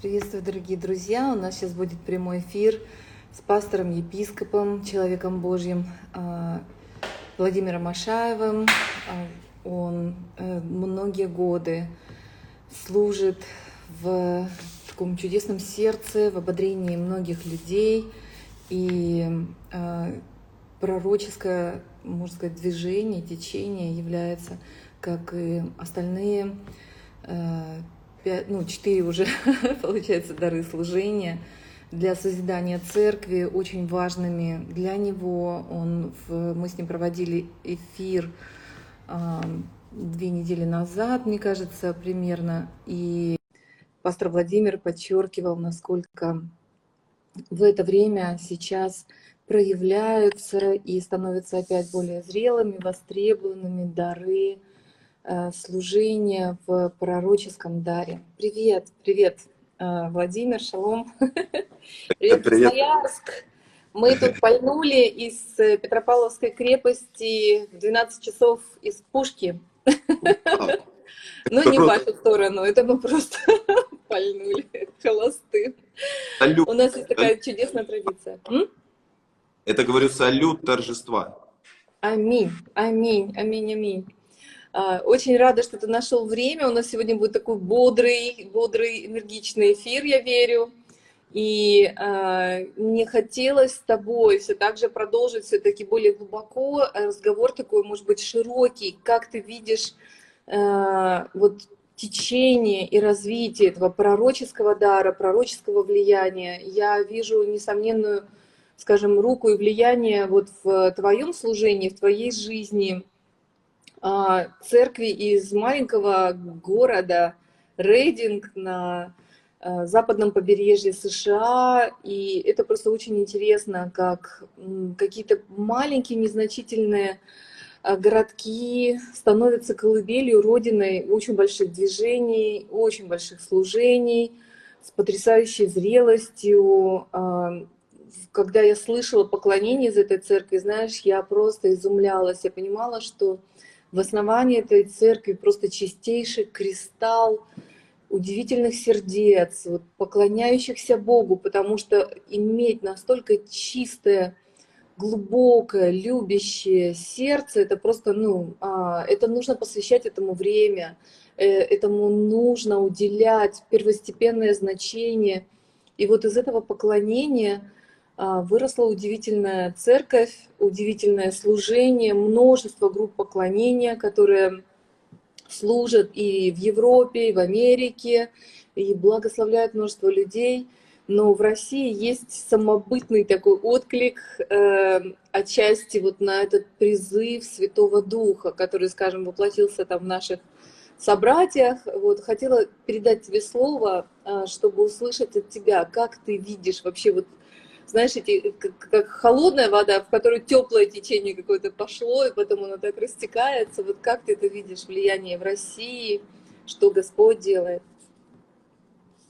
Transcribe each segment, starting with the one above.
Приветствую, дорогие друзья! У нас сейчас будет прямой эфир с пастором-епископом, человеком Божьим а, Владимиром Ашаевым. А, Он э, многие годы служит в таком чудесном сердце, в ободрении многих людей. И а, пророческое, можно сказать, движение, течение является, как и остальные э, пять, ну, четыре уже, получается, дары служения для созидания церкви очень важными для него. Он в, мы с ним проводили эфир э, две недели назад, мне кажется, примерно, и пастор Владимир подчеркивал, насколько в это время сейчас проявляются и становятся опять более зрелыми, востребованными дары служение в пророческом даре. Привет, привет, э, Владимир, шалом. Привет, привет. Красноярск. Мы тут пальнули из э, Петропавловской крепости в 12 часов из пушки. Ну, не в вашу сторону, это мы просто пальнули холосты. У нас есть такая чудесная традиция. Это, говорю, салют торжества. Аминь, аминь, аминь, аминь. А, очень рада, что ты нашел время. У нас сегодня будет такой бодрый, бодрый, энергичный эфир, я верю. И э, мне хотелось с тобой все так же продолжить все-таки более глубоко разговор такой, может быть, широкий. Как ты видишь э, вот течение и развитие этого пророческого дара, пророческого влияния? Я вижу несомненную, скажем, руку и влияние вот в твоем служении, в твоей жизни – церкви из маленького города Рейдинг на а, западном побережье США. И это просто очень интересно, как какие-то маленькие, незначительные а, городки становятся колыбелью, родиной очень больших движений, очень больших служений, с потрясающей зрелостью. Когда я слышала поклонение из этой церкви, знаешь, я просто изумлялась. Я понимала, что в основании этой церкви просто чистейший кристалл удивительных сердец, вот, поклоняющихся Богу, потому что иметь настолько чистое, глубокое, любящее сердце, это просто, ну, а, это нужно посвящать этому время, э, этому нужно уделять первостепенное значение. И вот из этого поклонения выросла удивительная церковь, удивительное служение, множество групп поклонения, которые служат и в Европе, и в Америке, и благословляют множество людей. Но в России есть самобытный такой отклик э, отчасти вот на этот призыв Святого Духа, который, скажем, воплотился там в наших собратьях. Вот, хотела передать тебе слово, э, чтобы услышать от тебя, как ты видишь вообще вот знаешь, эти, как, как холодная вода, в которую теплое течение какое-то пошло, и потом оно так растекается. Вот как ты это видишь, влияние в России, что Господь делает?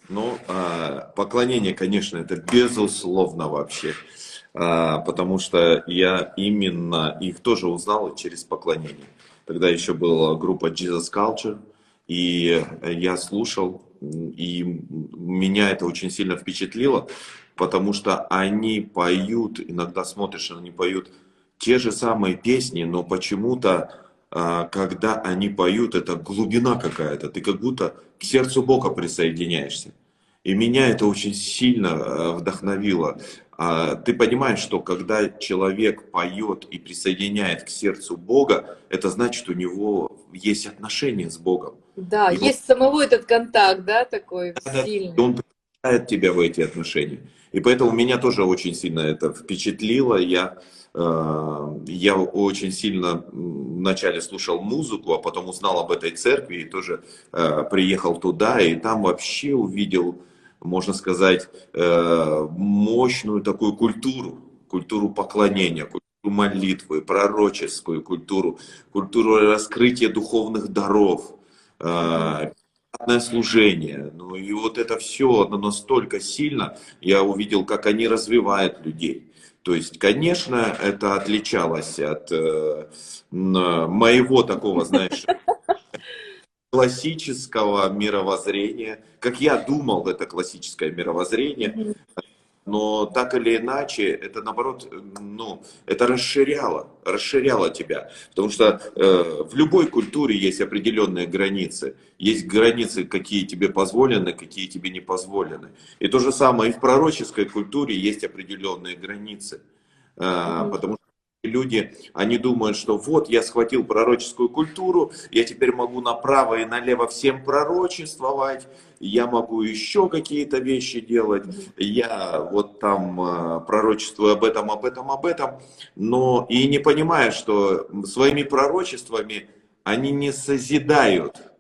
Ну, а, поклонение, конечно, это безусловно вообще, а, потому что я именно их тоже узнал через поклонение. Тогда еще была группа Jesus Culture, и я слушал, и меня это очень сильно впечатлило, потому что они поют, иногда смотришь, они поют те же самые песни, но почему-то, а, когда они поют, это глубина какая-то, ты как будто к сердцу Бога присоединяешься. И меня это очень сильно а, вдохновило. А, ты понимаешь, что когда человек поет и присоединяет к сердцу Бога, это значит, у него есть отношения с Богом. Да, и есть самого этот контакт, да, такой сильный. Он приглашает тебя в эти отношения. И поэтому меня тоже очень сильно это впечатлило. Я, э, я очень сильно вначале слушал музыку, а потом узнал об этой церкви и тоже э, приехал туда, и там вообще увидел, можно сказать, э, мощную такую культуру, культуру поклонения, культуру молитвы, пророческую культуру, культуру раскрытия духовных даров, служение. Ну и вот это все, оно настолько сильно, я увидел, как они развивают людей. То есть, конечно, это отличалось от э, моего такого, знаешь, классического мировоззрения, как я думал, это классическое мировоззрение, но так или иначе, это наоборот, ну, это расширяло, расширяло тебя. Потому что э, в любой культуре есть определенные границы. Есть границы, какие тебе позволены, какие тебе не позволены. И то же самое и в пророческой культуре есть определенные границы. Э, потому что люди, они думают, что вот я схватил пророческую культуру, я теперь могу направо и налево всем пророчествовать, я могу еще какие-то вещи делать, я вот там э, пророчествую об этом, об этом, об этом, но и не понимая, что своими пророчествами они не созидают,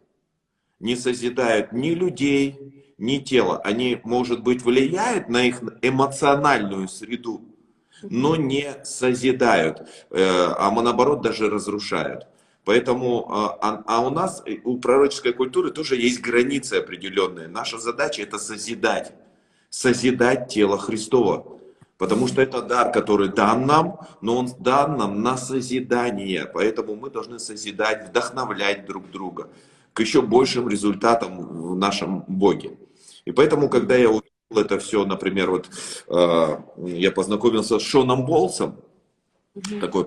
не созидают ни людей, ни тело. Они, может быть, влияют на их эмоциональную среду, но не созидают, э, а наоборот даже разрушают. Поэтому, а, а, а у нас, э, у пророческой культуры тоже есть границы определенные. Наша задача это созидать, созидать тело Христова. Потому что это дар, который дан нам, но он дан нам на созидание. Поэтому мы должны созидать, вдохновлять друг друга к еще большим результатам в нашем Боге. И поэтому, когда я увидел это все, например, вот э, я познакомился с Шоном Болсом, mm-hmm. такой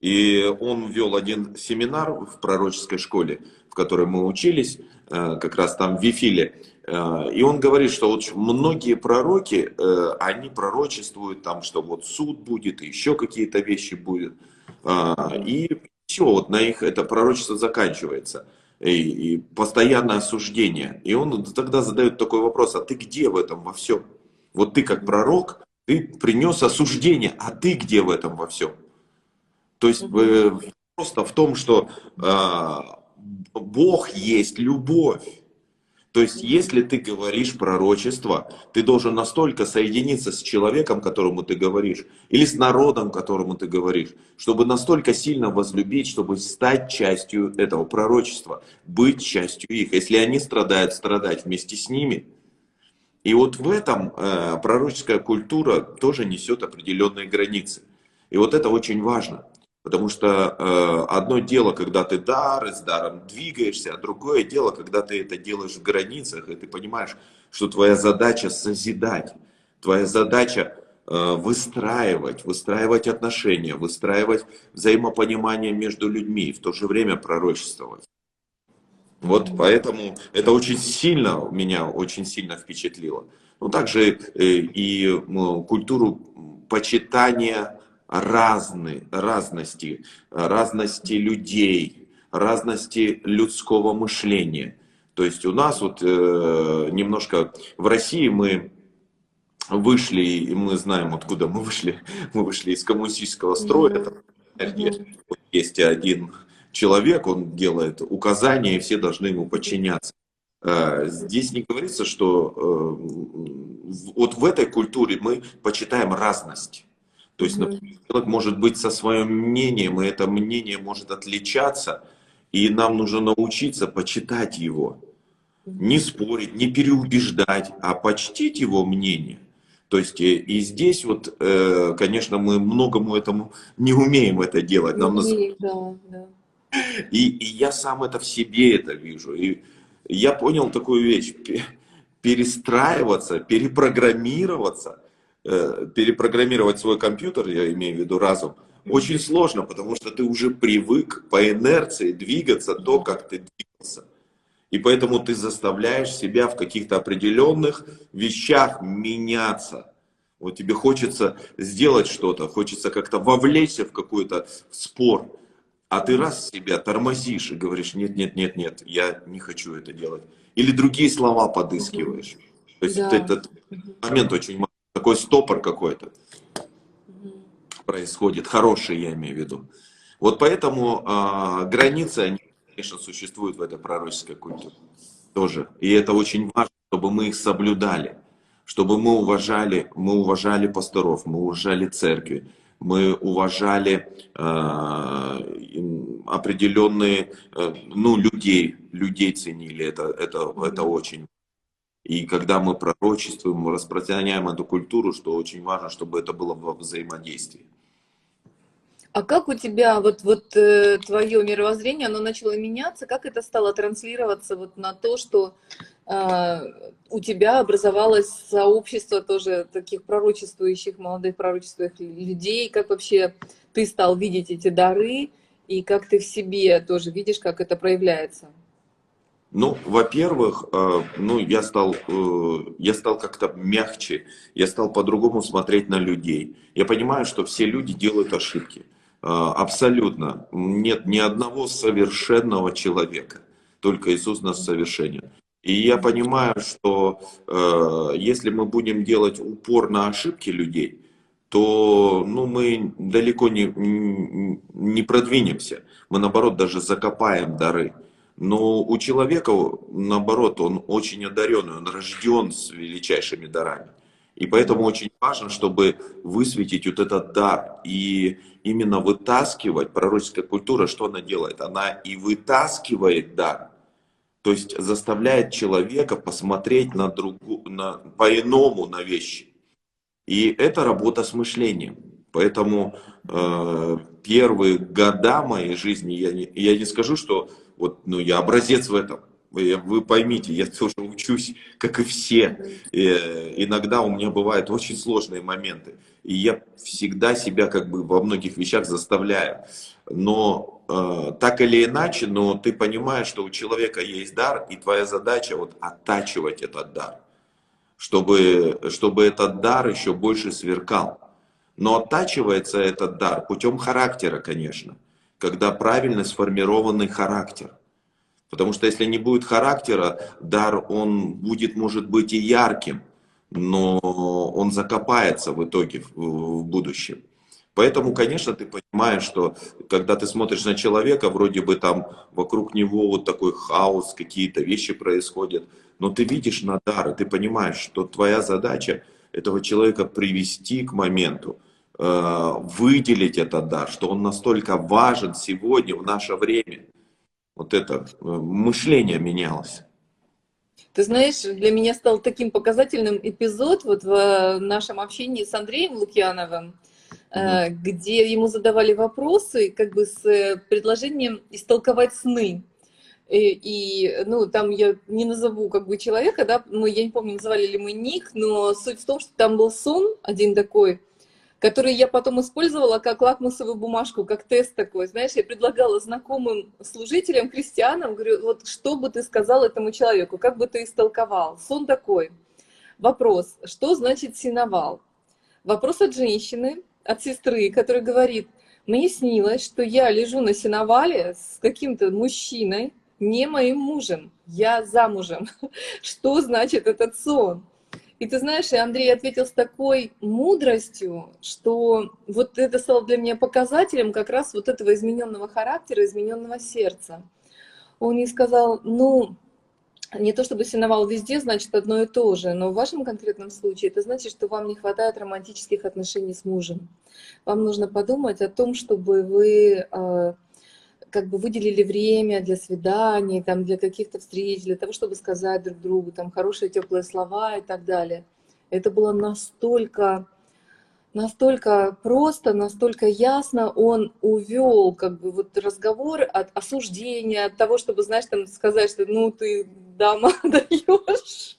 и он вел один семинар в пророческой школе, в которой мы учились, э, как раз там в Вифиле. Э, и он говорит, что вот многие пророки, э, они пророчествуют там, что вот суд будет, еще какие-то вещи будут. И все, вот на их это пророчество заканчивается. И, и постоянное осуждение. И он тогда задает такой вопрос, а ты где в этом во всем? Вот ты как пророк, ты принес осуждение, а ты где в этом во всем? То есть э, просто в том, что э, Бог есть любовь. То есть, если ты говоришь пророчество, ты должен настолько соединиться с человеком, которому ты говоришь, или с народом, которому ты говоришь, чтобы настолько сильно возлюбить, чтобы стать частью этого пророчества, быть частью их. Если они страдают, страдать вместе с ними. И вот в этом э, пророческая культура тоже несет определенные границы. И вот это очень важно. Потому что э, одно дело, когда ты дар, с даром двигаешься, а другое дело, когда ты это делаешь в границах, и ты понимаешь, что твоя задача созидать, твоя задача э, выстраивать, выстраивать отношения, выстраивать взаимопонимание между людьми, в то же время пророчествовать. Вот поэтому это очень сильно, меня очень сильно впечатлило. Ну, также э, и культуру почитания разны, разности, разности людей, разности людского мышления. То есть у нас вот э, немножко в России мы вышли, и мы знаем, откуда мы вышли. Мы вышли из коммунистического строя. Mm-hmm. Есть один человек, он делает указания, и все должны ему подчиняться. Э, здесь не говорится, что э, вот в этой культуре мы почитаем разность. То есть, например, человек может быть со своим мнением, и это мнение может отличаться, и нам нужно научиться почитать его. Не спорить, не переубеждать, а почтить его мнение. То есть и, и здесь вот, э, конечно, мы многому этому не умеем это делать. Нам умеем, да, да. И, и я сам это в себе это вижу. И я понял такую вещь. Перестраиваться, перепрограммироваться – Э, перепрограммировать свой компьютер, я имею в виду разум, очень сложно, потому что ты уже привык по инерции двигаться то, как ты двигался. И поэтому ты заставляешь себя в каких-то определенных вещах меняться. Вот тебе хочется сделать что-то, хочется как-то вовлечься в какой-то спор, а ты раз себя тормозишь и говоришь, нет, нет, нет, нет, я не хочу это делать. Или другие слова подыскиваешь. То есть да. этот момент очень такой стопор какой-то происходит, хороший я имею в виду. Вот поэтому э, границы, они, конечно, существуют в этой пророческой культуре тоже. И это очень важно, чтобы мы их соблюдали, чтобы мы уважали, мы уважали пасторов, мы уважали церкви, мы уважали э, определенные, э, ну, людей, людей ценили, это, это, это очень и когда мы пророчествуем, распространяем эту культуру, что очень важно, чтобы это было во взаимодействии. А как у тебя вот, вот э, твое мировоззрение, оно начало меняться? Как это стало транслироваться вот на то, что э, у тебя образовалось сообщество тоже таких пророчествующих, молодых пророчествующих людей? Как вообще ты стал видеть эти дары? И как ты в себе тоже видишь, как это проявляется? Ну, во-первых, э, ну, я стал, э, я стал как-то мягче, я стал по-другому смотреть на людей. Я понимаю, что все люди делают ошибки. Э, абсолютно. Нет ни одного совершенного человека. Только Иисус нас совершенен. И я понимаю, что если мы будем делать упор на ошибки людей, то ну, мы далеко не, не продвинемся. Мы, наоборот, даже закопаем дары. Но у человека, наоборот, он очень одаренный, он рожден с величайшими дарами. И поэтому очень важно, чтобы высветить вот этот дар и именно вытаскивать, пророческая культура, что она делает? Она и вытаскивает дар, то есть заставляет человека посмотреть на другу, на, по-иному на вещи. И это работа с мышлением. Поэтому э, первые года моей жизни, я не, я не скажу, что вот, ну, я образец в этом. Вы, вы поймите, я тоже учусь, как и все. И, э, иногда у меня бывают очень сложные моменты. И я всегда себя как бы во многих вещах заставляю. Но э, так или иначе, но ты понимаешь, что у человека есть дар, и твоя задача вот оттачивать этот дар. Чтобы, чтобы этот дар еще больше сверкал. Но оттачивается этот дар путем характера, конечно когда правильно сформированный характер. Потому что если не будет характера, дар, он будет, может быть, и ярким, но он закопается в итоге в, будущем. Поэтому, конечно, ты понимаешь, что когда ты смотришь на человека, вроде бы там вокруг него вот такой хаос, какие-то вещи происходят, но ты видишь на дар, и ты понимаешь, что твоя задача этого человека привести к моменту, выделить этот дар, что он настолько важен сегодня, в наше время. Вот это э, мышление менялось. Ты знаешь, для меня стал таким показательным эпизод вот в э, нашем общении с Андреем Лукьяновым, mm-hmm. где ему задавали вопросы как бы с предложением истолковать сны. И, и, ну, там я не назову как бы человека, да, мы, я не помню, называли ли мы ник, но суть в том, что там был сон один такой, который я потом использовала как лакмусовую бумажку, как тест такой. Знаешь, я предлагала знакомым служителям, христианам, говорю, вот что бы ты сказал этому человеку, как бы ты истолковал? Сон такой. Вопрос, что значит синовал? Вопрос от женщины, от сестры, которая говорит, мне снилось, что я лежу на сеновале с каким-то мужчиной, не моим мужем, я замужем. Что значит этот сон? И ты знаешь, и Андрей ответил с такой мудростью, что вот это стало для меня показателем как раз вот этого измененного характера, измененного сердца. Он ей сказал, ну, не то чтобы синовал везде, значит одно и то же, но в вашем конкретном случае это значит, что вам не хватает романтических отношений с мужем. Вам нужно подумать о том, чтобы вы а, как бы выделили время для свиданий, там, для каких-то встреч, для того, чтобы сказать друг другу там хорошие теплые слова и так далее. Это было настолько, настолько просто, настолько ясно. Он увел как бы вот разговор от осуждения, от того, чтобы, знаешь, там сказать, что ну ты дама даешь,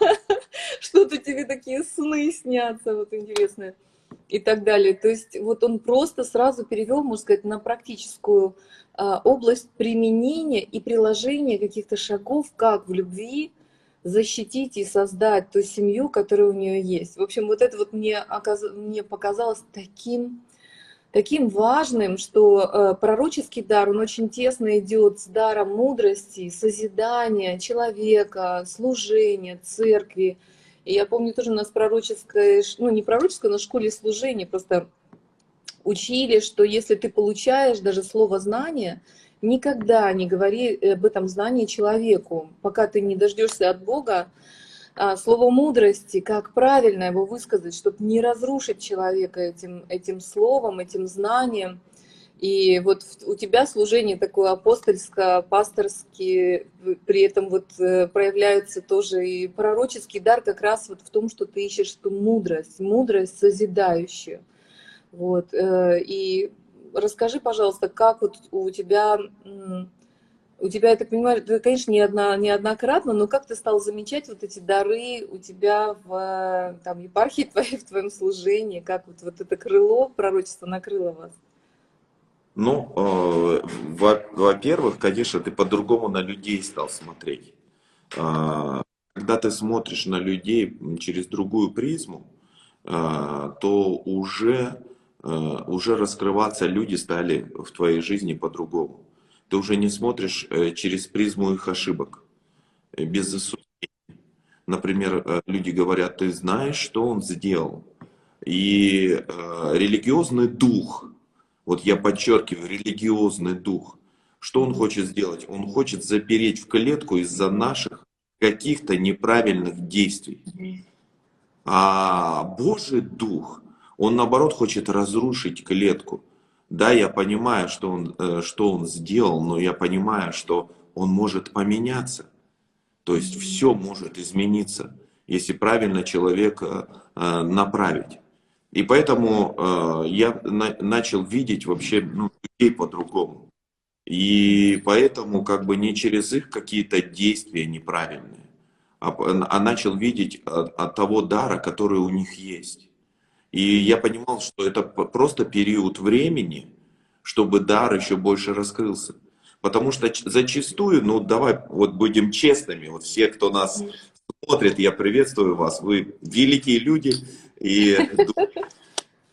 что-то тебе такие сны снятся, вот интересные и так далее. То есть вот он просто сразу перевел, можно сказать, на практическую а, область применения и приложения каких-то шагов, как в любви защитить и создать ту семью, которая у нее есть. В общем, вот это вот мне, оказ... мне показалось таким, таким важным, что э, пророческий дар, он очень тесно идет с даром мудрости, созидания человека, служения, церкви, и я помню тоже у нас пророческая, ну не пророческая, но в школе служения просто учили, что если ты получаешь даже слово знание, никогда не говори об этом знании человеку, пока ты не дождешься от Бога а, слово мудрости, как правильно его высказать, чтобы не разрушить человека этим, этим словом, этим знанием. И вот у тебя служение такое апостольское, пасторское, при этом вот э, проявляется тоже и пророческий дар как раз вот в том, что ты ищешь эту мудрость, мудрость созидающую. Вот. Э, и расскажи, пожалуйста, как вот у тебя, у тебя, я так понимаю, это, конечно, не одна, неоднократно, но как ты стал замечать вот эти дары у тебя в там, епархии твоей, в твоем служении, как вот, вот это крыло пророчество накрыло вас? Ну, э, во-первых, конечно, ты по-другому на людей стал смотреть. Э, когда ты смотришь на людей через другую призму, э, то уже, э, уже раскрываться люди стали в твоей жизни по-другому. Ты уже не смотришь э, через призму их ошибок, без осуждения. Например, люди говорят, ты знаешь, что он сделал. И религиозный дух – вот я подчеркиваю, религиозный дух. Что он хочет сделать? Он хочет запереть в клетку из-за наших каких-то неправильных действий. А Божий дух, он наоборот хочет разрушить клетку. Да, я понимаю, что он, э, что он сделал, но я понимаю, что он может поменяться. То есть все может измениться, если правильно человека э, направить. И поэтому э, я на, начал видеть вообще ну, людей по-другому. И поэтому как бы не через их какие-то действия неправильные, а, а начал видеть от, от того дара, который у них есть. И я понимал, что это просто период времени, чтобы дар еще больше раскрылся. Потому что зачастую, ну давай вот будем честными, вот все, кто нас смотрит, я приветствую вас, вы великие люди, и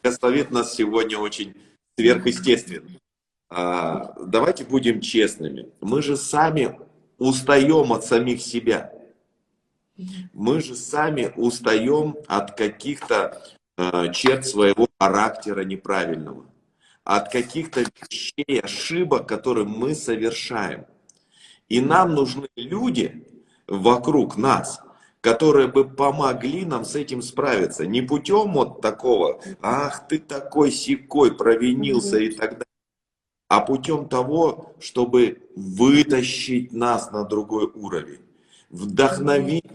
благословит нас сегодня очень сверхъестественно. А, давайте будем честными. Мы же сами устаем от самих себя. Мы же сами устаем от каких-то э, черт своего характера неправильного, от каких-то вещей, ошибок, которые мы совершаем. И нам нужны люди вокруг нас, которые бы помогли нам с этим справиться. Не путем вот такого, ах, ты такой секой, провинился и так далее, а путем того, чтобы вытащить нас на другой уровень, вдохновить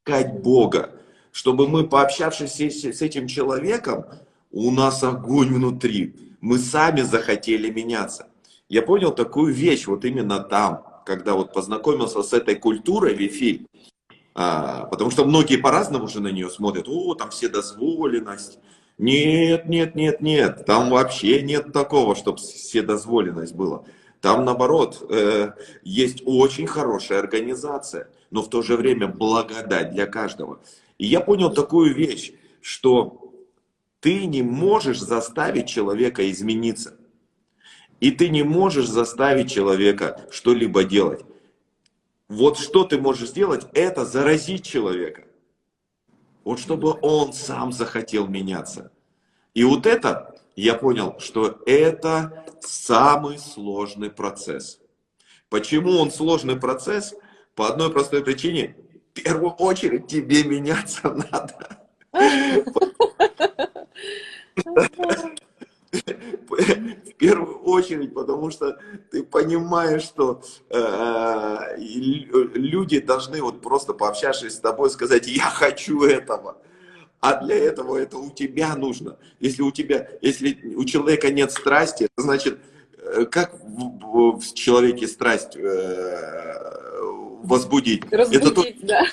искать Бога, чтобы мы, пообщавшись с этим человеком, у нас огонь внутри, мы сами захотели меняться. Я понял такую вещь вот именно там, когда вот познакомился с этой культурой Вифиль, а, потому что многие по-разному уже на нее смотрят. О, там все дозволенность. Нет, нет, нет, нет. Там вообще нет такого, чтобы вседозволенность была. Там, наоборот, э, есть очень хорошая организация, но в то же время благодать для каждого. И я понял такую вещь, что ты не можешь заставить человека измениться. И ты не можешь заставить человека что-либо делать. Вот что ты можешь сделать, это заразить человека. Вот чтобы он сам захотел меняться. И вот это, я понял, что это самый сложный процесс. Почему он сложный процесс? По одной простой причине. В первую очередь тебе меняться надо. в первую очередь, потому что ты понимаешь, что э, люди должны вот просто пообщавшись с тобой сказать, я хочу этого. А для этого это у тебя нужно. Если у тебя, если у человека нет страсти, значит, э, как в, в человеке страсть э, возбудить? Разбудить, это то, да.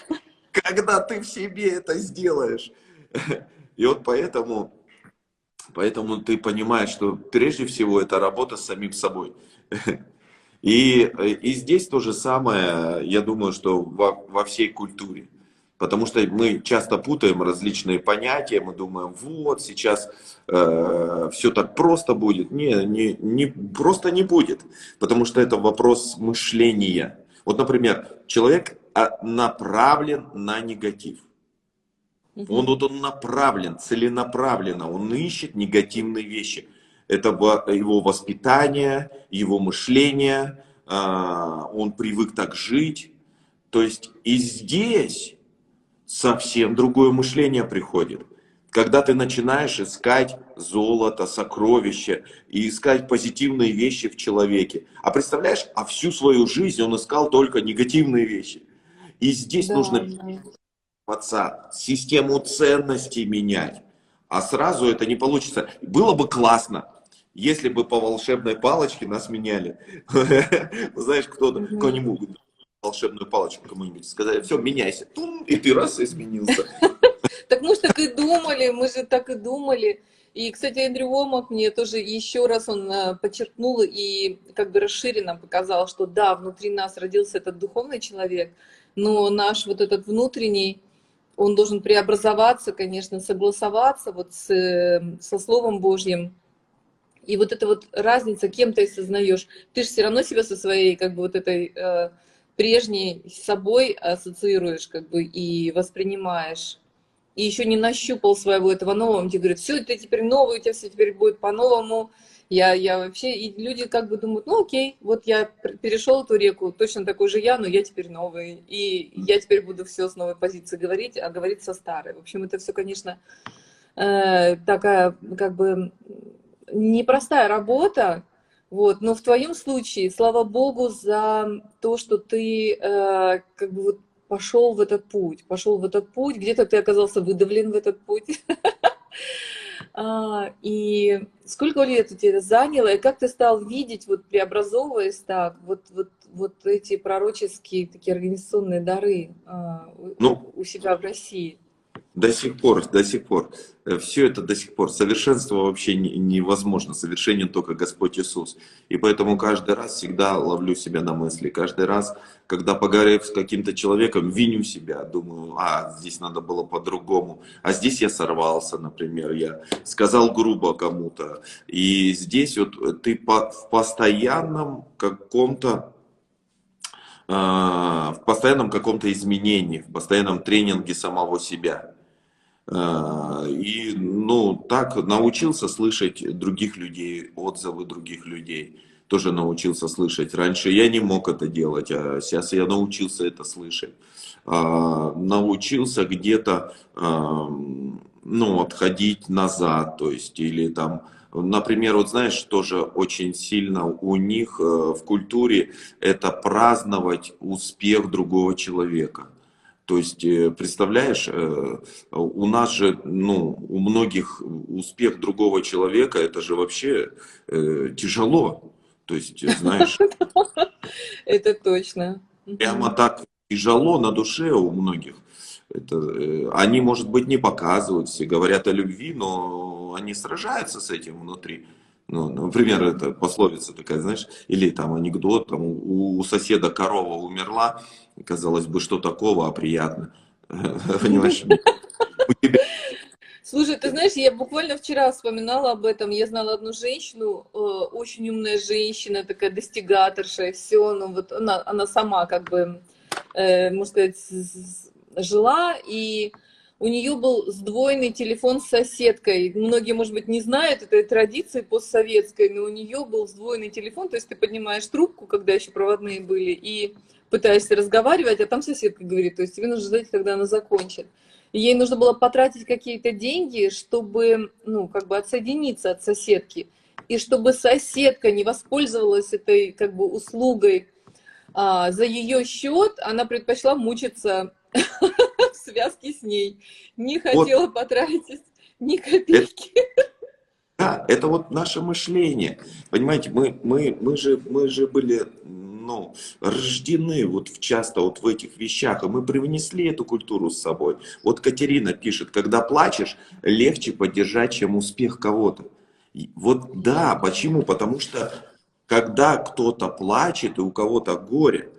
Когда ты в себе это сделаешь. И вот поэтому Поэтому ты понимаешь, что прежде всего это работа с самим собой. И, и здесь то же самое, я думаю, что во, во всей культуре. Потому что мы часто путаем различные понятия, мы думаем, вот сейчас э, все так просто будет. Не, не, не, просто не будет, потому что это вопрос мышления. Вот, например, человек а, направлен на негатив. Он вот он направлен, целенаправленно, он ищет негативные вещи. Это его воспитание, его мышление, а, он привык так жить. То есть и здесь совсем другое мышление приходит. Когда ты начинаешь искать золото, сокровища и искать позитивные вещи в человеке. А представляешь, а всю свою жизнь он искал только негативные вещи. И здесь да, нужно да отца, систему ценностей менять. А сразу это не получится. Было бы классно, Если бы по волшебной палочке нас меняли, знаешь, кто-то, кто-нибудь волшебную палочку кому-нибудь, сказали, все, меняйся, Тум, и ты раз и изменился. Так мы же так и думали, мы же так и думали. И, кстати, Эндрю Уомак мне тоже еще раз он э, подчеркнул и как бы расширенно показал, что да, внутри нас родился этот духовный человек, но наш вот этот внутренний, он должен преобразоваться, конечно, согласоваться вот с, э, со Словом Божьим. И вот эта вот разница, кем ты осознаешь, ты же все равно себя со своей как бы вот этой э, прежней собой ассоциируешь как бы и воспринимаешь и еще не нащупал своего этого нового, тебе говорит, все, это теперь новое, у тебя все теперь будет по-новому. Я, я вообще, и люди как бы думают, ну окей, вот я перешел эту реку, точно такой же я, но я теперь новый, и я теперь буду все с новой позиции говорить, а говорить со старой. В общем, это все, конечно, э, такая как бы непростая работа, вот, но в твоем случае, слава богу, за то, что ты э, как бы вот пошел в этот путь, пошел в этот путь, где-то ты оказался выдавлен в этот путь. А, и сколько лет у тебя заняло, и как ты стал видеть, вот преобразовываясь так, вот, вот, вот эти пророческие такие организационные дары а, ну, у себя в России? До сих пор, до сих пор. Э, Все это до сих пор. Совершенство вообще невозможно. Совершенен только Господь Иисус. И поэтому каждый раз всегда ловлю себя на мысли. Каждый раз, когда поговорив с каким-то человеком, виню себя. Думаю, а, здесь надо было по-другому. А здесь я сорвался, например. Я сказал грубо кому-то. И здесь вот ты в постоянном каком-то а, в постоянном каком-то изменении, в постоянном тренинге самого себя. А, и, ну, так научился слышать других людей, отзывы других людей. Тоже научился слышать. Раньше я не мог это делать, а сейчас я научился это слышать. А, научился где-то, ну, отходить назад, то есть, или там, например, вот знаешь, тоже очень сильно у них э, в культуре это праздновать успех другого человека. То есть, э, представляешь, э, у нас же, ну, у многих успех другого человека, это же вообще э, тяжело. То есть, знаешь... Это точно. Прямо так тяжело на душе у многих. Это, они, может быть, не показывают, все говорят о любви, но они сражаются с этим внутри. Ну, например, это пословица такая, знаешь, или там анекдот, там у соседа корова умерла, казалось бы, что такого, а приятно. Понимаешь? Слушай, ты знаешь, я буквально вчера вспоминала об этом. Я знала одну женщину, э, очень умная женщина, такая достигаторша, все, ну вот она, она сама как бы, э, можно сказать, жила, и у нее был сдвоенный телефон с соседкой. Многие, может быть, не знают этой традиции постсоветской, но у нее был сдвоенный телефон, то есть ты поднимаешь трубку, когда еще проводные были, и пытаешься разговаривать, а там соседка говорит, то есть тебе нужно ждать, когда она закончит. И ей нужно было потратить какие-то деньги, чтобы, ну, как бы отсоединиться от соседки. И чтобы соседка не воспользовалась этой, как бы, услугой а, за ее счет, она предпочла мучиться в связке с ней. Не хотела вот. потратить ни копейки. Да, это вот наше мышление. Понимаете, мы, мы, мы, же, мы же были ну, рождены вот в, часто вот в этих вещах, и мы привнесли эту культуру с собой. Вот Катерина пишет, когда плачешь, легче поддержать, чем успех кого-то. Вот да, почему? Потому что когда кто-то плачет и у кого-то горе,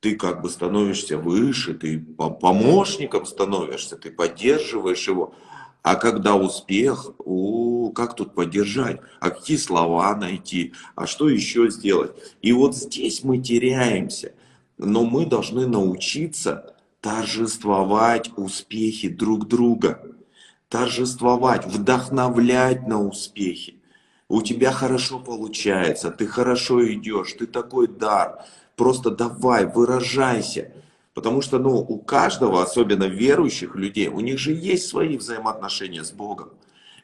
ты как бы становишься выше, ты помощником становишься, ты поддерживаешь его. А когда успех, о, как тут поддержать? А какие слова найти? А что еще сделать? И вот здесь мы теряемся. Но мы должны научиться торжествовать успехи друг друга. Торжествовать, вдохновлять на успехи. У тебя хорошо получается, ты хорошо идешь, ты такой дар просто давай, выражайся. Потому что, ну, у каждого, особенно верующих людей, у них же есть свои взаимоотношения с Богом.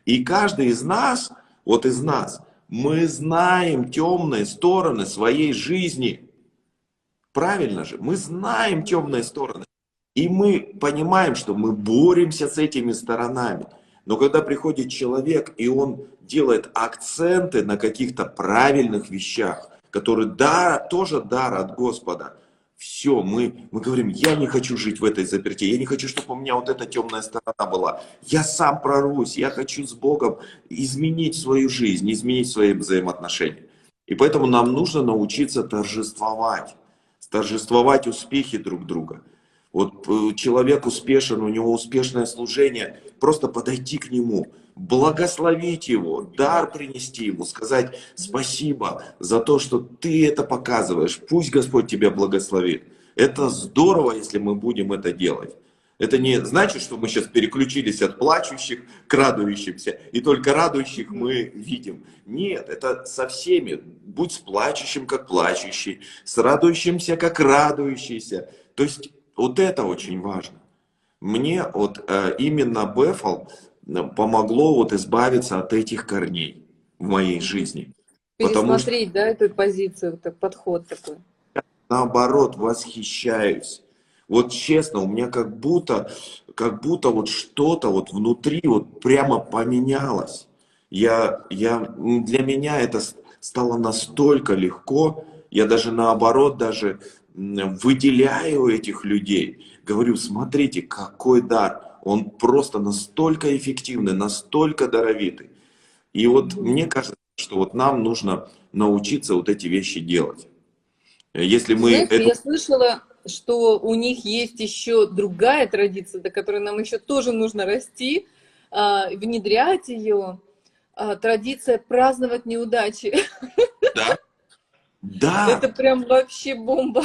И каждый из нас, вот из нас, мы знаем темные стороны своей жизни. Правильно же? Мы знаем темные стороны. И мы понимаем, что мы боремся с этими сторонами. Но когда приходит человек, и он делает акценты на каких-то правильных вещах, которые да, тоже дар от Господа, все, мы, мы говорим, я не хочу жить в этой заперти, я не хочу, чтобы у меня вот эта темная сторона была. Я сам прорвусь, я хочу с Богом изменить свою жизнь, изменить свои взаимоотношения. И поэтому нам нужно научиться торжествовать, торжествовать успехи друг друга. Вот э, человек успешен, у него успешное служение, просто подойти к нему, благословить его, дар принести ему, сказать спасибо за то, что ты это показываешь. Пусть Господь тебя благословит. Это здорово, если мы будем это делать. Это не значит, что мы сейчас переключились от плачущих к радующимся, и только радующих мы видим. Нет, это со всеми. Будь с плачущим, как плачущий, с радующимся, как радующийся. То есть вот это очень важно. Мне вот э, именно Бефал помогло вот избавиться от этих корней в моей жизни. Пересмотреть, что, да, эту позицию, так, подход такой. Наоборот, восхищаюсь. Вот честно, у меня как будто, как будто вот что-то вот внутри вот прямо поменялось. Я, я, для меня это стало настолько легко, я даже наоборот даже выделяю этих людей. Говорю, смотрите, какой дар. Он просто настолько эффективный, настолько даровитый. И вот мне кажется, что вот нам нужно научиться вот эти вещи делать. Если мы... Знаете, эту... я слышала, что у них есть еще другая традиция, до которой нам еще тоже нужно расти, а, внедрять ее. А, традиция праздновать неудачи. Да, да. Это прям вообще бомба.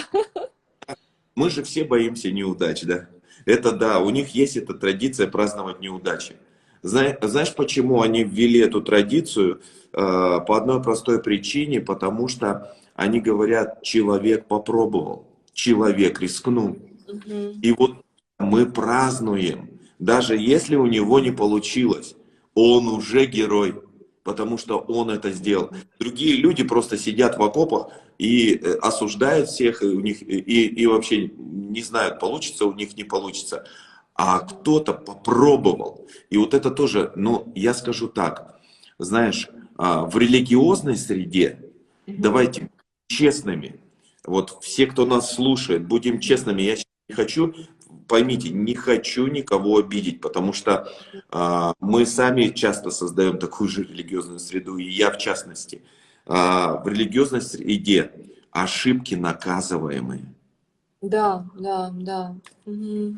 Мы же все боимся неудач, да? Это да, у них есть эта традиция праздновать неудачи. Знаешь, почему они ввели эту традицию? А, по одной простой причине, потому что они говорят, человек попробовал, человек рискнул. И вот мы празднуем, даже если у него не получилось, он уже герой потому что он это сделал. Другие люди просто сидят в окопах и э, осуждают всех, и, у них, и, и вообще не знают, получится у них, не получится. А кто-то попробовал. И вот это тоже, ну, я скажу так, знаешь, а, в религиозной среде, давайте честными, вот все, кто нас слушает, будем честными, я не хочу поймите, не хочу никого обидеть, потому что э, мы сами часто создаем такую же религиозную среду, и я в частности. Э, в религиозной среде ошибки наказываемые. Да, да, да. Угу.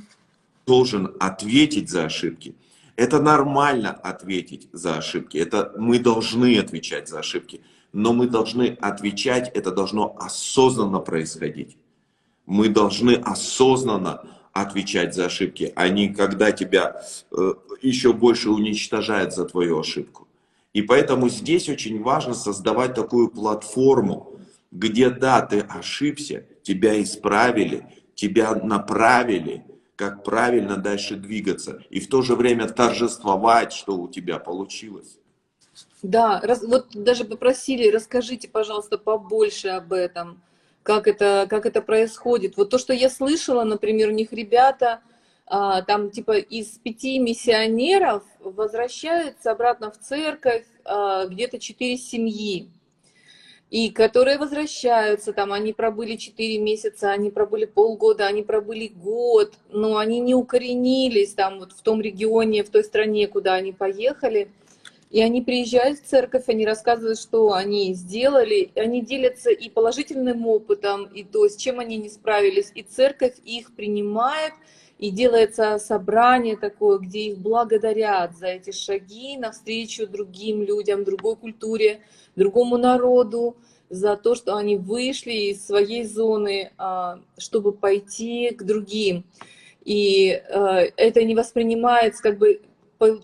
Должен ответить за ошибки. Это нормально ответить за ошибки. Это мы должны отвечать за ошибки. Но мы должны отвечать, это должно осознанно происходить. Мы должны осознанно отвечать за ошибки, а не когда тебя э, еще больше уничтожают за твою ошибку. И поэтому здесь очень важно создавать такую платформу, где да, ты ошибся, тебя исправили, тебя направили, как правильно дальше двигаться, и в то же время торжествовать, что у тебя получилось. Да, раз, вот даже попросили, расскажите, пожалуйста, побольше об этом как это, как это происходит. Вот то, что я слышала, например, у них ребята, а, там типа из пяти миссионеров возвращаются обратно в церковь а, где-то четыре семьи. И которые возвращаются, там они пробыли четыре месяца, они пробыли полгода, они пробыли год, но они не укоренились там вот в том регионе, в той стране, куда они поехали. И они приезжают в церковь, они рассказывают, что они сделали, они делятся и положительным опытом, и то, с чем они не справились, и церковь их принимает, и делается собрание такое, где их благодарят за эти шаги навстречу другим людям, другой культуре, другому народу, за то, что они вышли из своей зоны, а, чтобы пойти к другим. И э, это не воспринимается как бы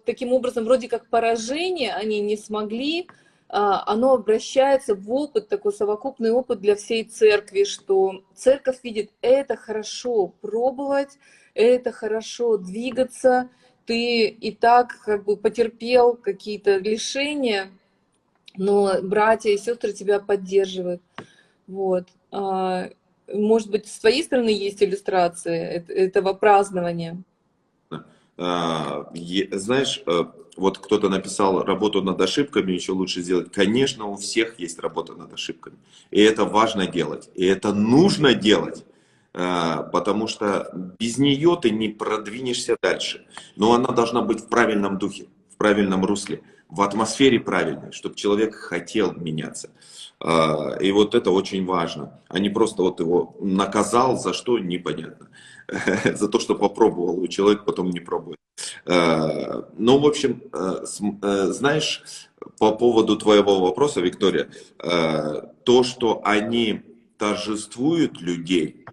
таким образом вроде как поражение они не смогли, а, оно обращается в опыт, такой совокупный опыт для всей церкви, что церковь видит, это хорошо пробовать, это хорошо двигаться, ты и так как бы потерпел какие-то лишения, но братья и сестры тебя поддерживают. Вот. А, может быть, с твоей стороны есть иллюстрация этого празднования? А, Знаешь, э, вот кто-то написал работу над ошибками еще лучше сделать. Конечно, у всех есть работа над ошибками. И это важно делать. И это нужно делать. А, Потому что без нее ты не продвинешься дальше. Но она должна быть в правильном духе, в правильном русле, в атмосфере правильной, чтобы человек хотел меняться. А, И вот это очень важно. А не просто вот его наказал за что, непонятно. За то, что попробовал, и человек потом не пробует. Э, Ну, в общем, э, знаешь, по поводу твоего вопроса, Виктория, то, что они торжествуют людей,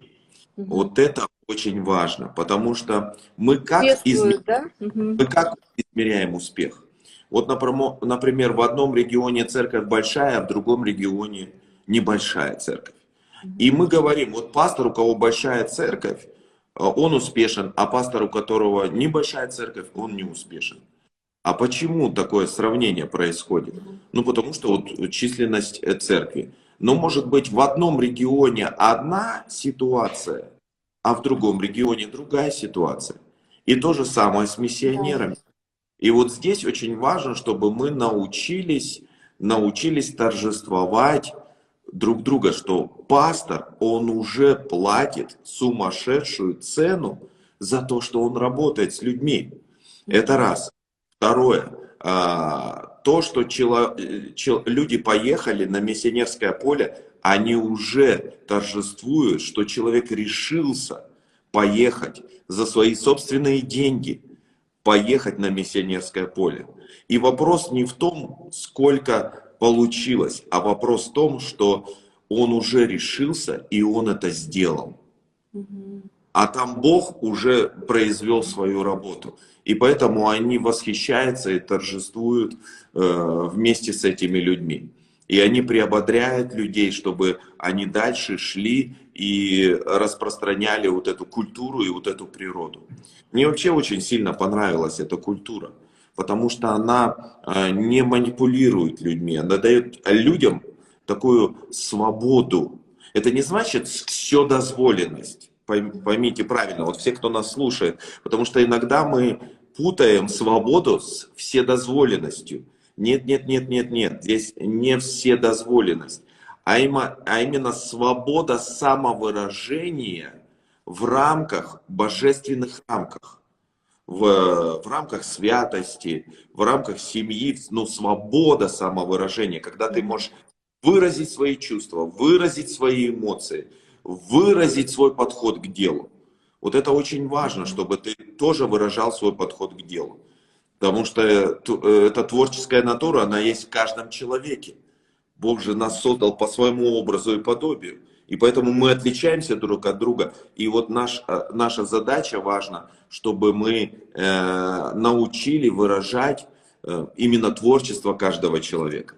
Мгм. вот это очень важно, потому что мы как, изме- Приветствую, да? Мгм. мы как измеряем успех? Вот, например, в одном регионе церковь большая, а в другом регионе небольшая церковь. И мы говорим, вот пастор, у кого большая церковь, э, он успешен, а пастор, у которого небольшая церковь, он не успешен. А почему такое сравнение происходит? Ну, потому что вот численность э, церкви. Но может быть в одном регионе одна ситуация, а в другом регионе другая ситуация. И то же самое с миссионерами. И вот здесь очень важно, чтобы мы научились, научились торжествовать друг друга, что пастор, он уже платит сумасшедшую цену за то, что он работает с людьми. Это раз. Второе. а, То, что люди поехали на миссионерское поле, они уже торжествуют, что человек решился поехать за свои собственные деньги, поехать на миссионерское поле. И вопрос не в том, сколько получилось, а вопрос в том, что он уже решился и он это сделал. А там Бог уже произвел свою работу. И поэтому они восхищаются и торжествуют э, вместе с этими людьми. И они приободряют людей, чтобы они дальше шли и распространяли вот эту культуру и вот эту природу. Мне вообще очень сильно понравилась эта культура, потому что она э, не манипулирует людьми, она дает людям такую свободу. Это не значит вседозволенность. Пойм- Поймите правильно, вот все, кто нас слушает, потому что иногда мы путаем свободу с вседозволенностью. Нет, нет, нет, нет, нет, здесь не вседозволенность, а а именно свобода самовыражения в рамках, божественных рамках, в, в рамках святости, в рамках семьи, ну, свобода самовыражения, когда ты можешь выразить свои чувства, выразить свои эмоции, выразить свой подход к делу. Вот это очень важно, чтобы ты тоже выражал свой подход к делу. Потому что э, э, эта творческая натура, она есть в каждом человеке. Бог же нас создал по своему образу и подобию. И поэтому мы отличаемся друг от друга. И вот наш, э, наша задача важна, чтобы мы э, научили выражать э, именно творчество каждого человека.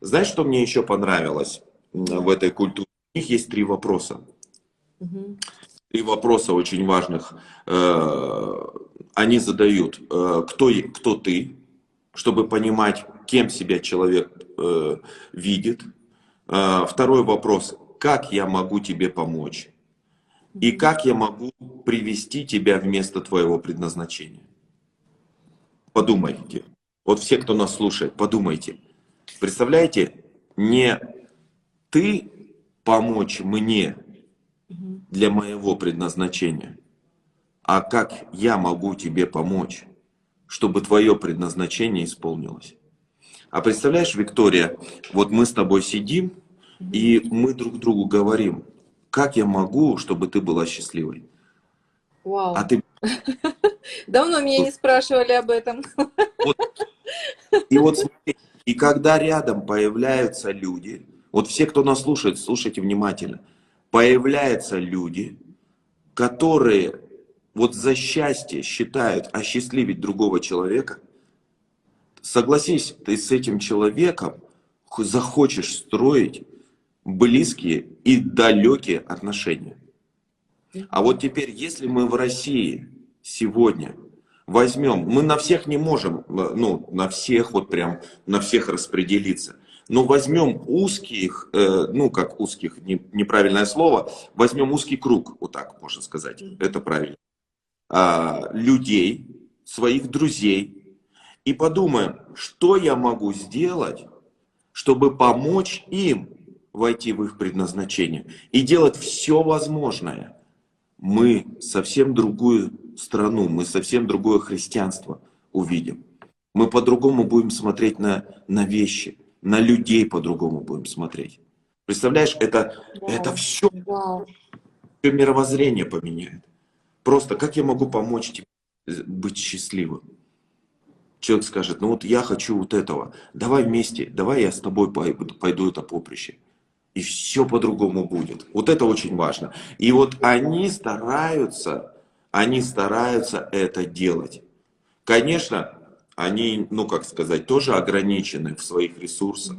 Знаешь, что мне еще понравилось в этой культуре? У них есть три вопроса. Три вопроса очень важных. Э, Они задают, э, кто, кто ты, чтобы понимать, кем себя человек э, видит. Э, Второй вопрос, как я могу тебе помочь? И как я могу привести тебя в место твоего предназначения? Подумайте. Вот все, кто нас слушает, подумайте. Представляете, не ты помочь мне для моего предназначения, а как я могу тебе помочь, чтобы твое предназначение исполнилось. А представляешь, Виктория, вот мы с тобой сидим, и мы друг другу говорим, как я могу, чтобы ты была счастливой. Вау. А ты Давно меня не спрашивали об этом. И вот смотри, и когда рядом появляются люди, вот все, кто нас слушает, слушайте внимательно, появляются люди, которые вот за счастье считают осчастливить другого человека, согласись, ты с этим человеком захочешь строить близкие и далекие отношения. А вот теперь, если мы в России сегодня возьмем, мы на всех не можем, э, ну, на всех вот прям, на всех распределиться, но возьмем узких, э, ну, как узких, не- неправильное слово, возьмем узкий круг, вот так можно сказать, это правильно, а, людей, своих друзей и подумаем, что я могу сделать, чтобы помочь им войти в их предназначение и делать все возможное. Мы совсем другую страну, мы совсем другое христианство увидим. Мы по-другому будем смотреть на, на вещи, на людей по-другому будем смотреть. Представляешь, это, Вау. это все, Вау. все мировоззрение поменяет. Просто как я могу помочь тебе быть счастливым? Человек скажет, ну вот я хочу вот этого, давай вместе, давай я с тобой пойду, пойду это поприще. И все по-другому будет. Вот это очень важно. И вот они стараются, они стараются это делать. Конечно, они, ну как сказать, тоже ограничены в своих ресурсах.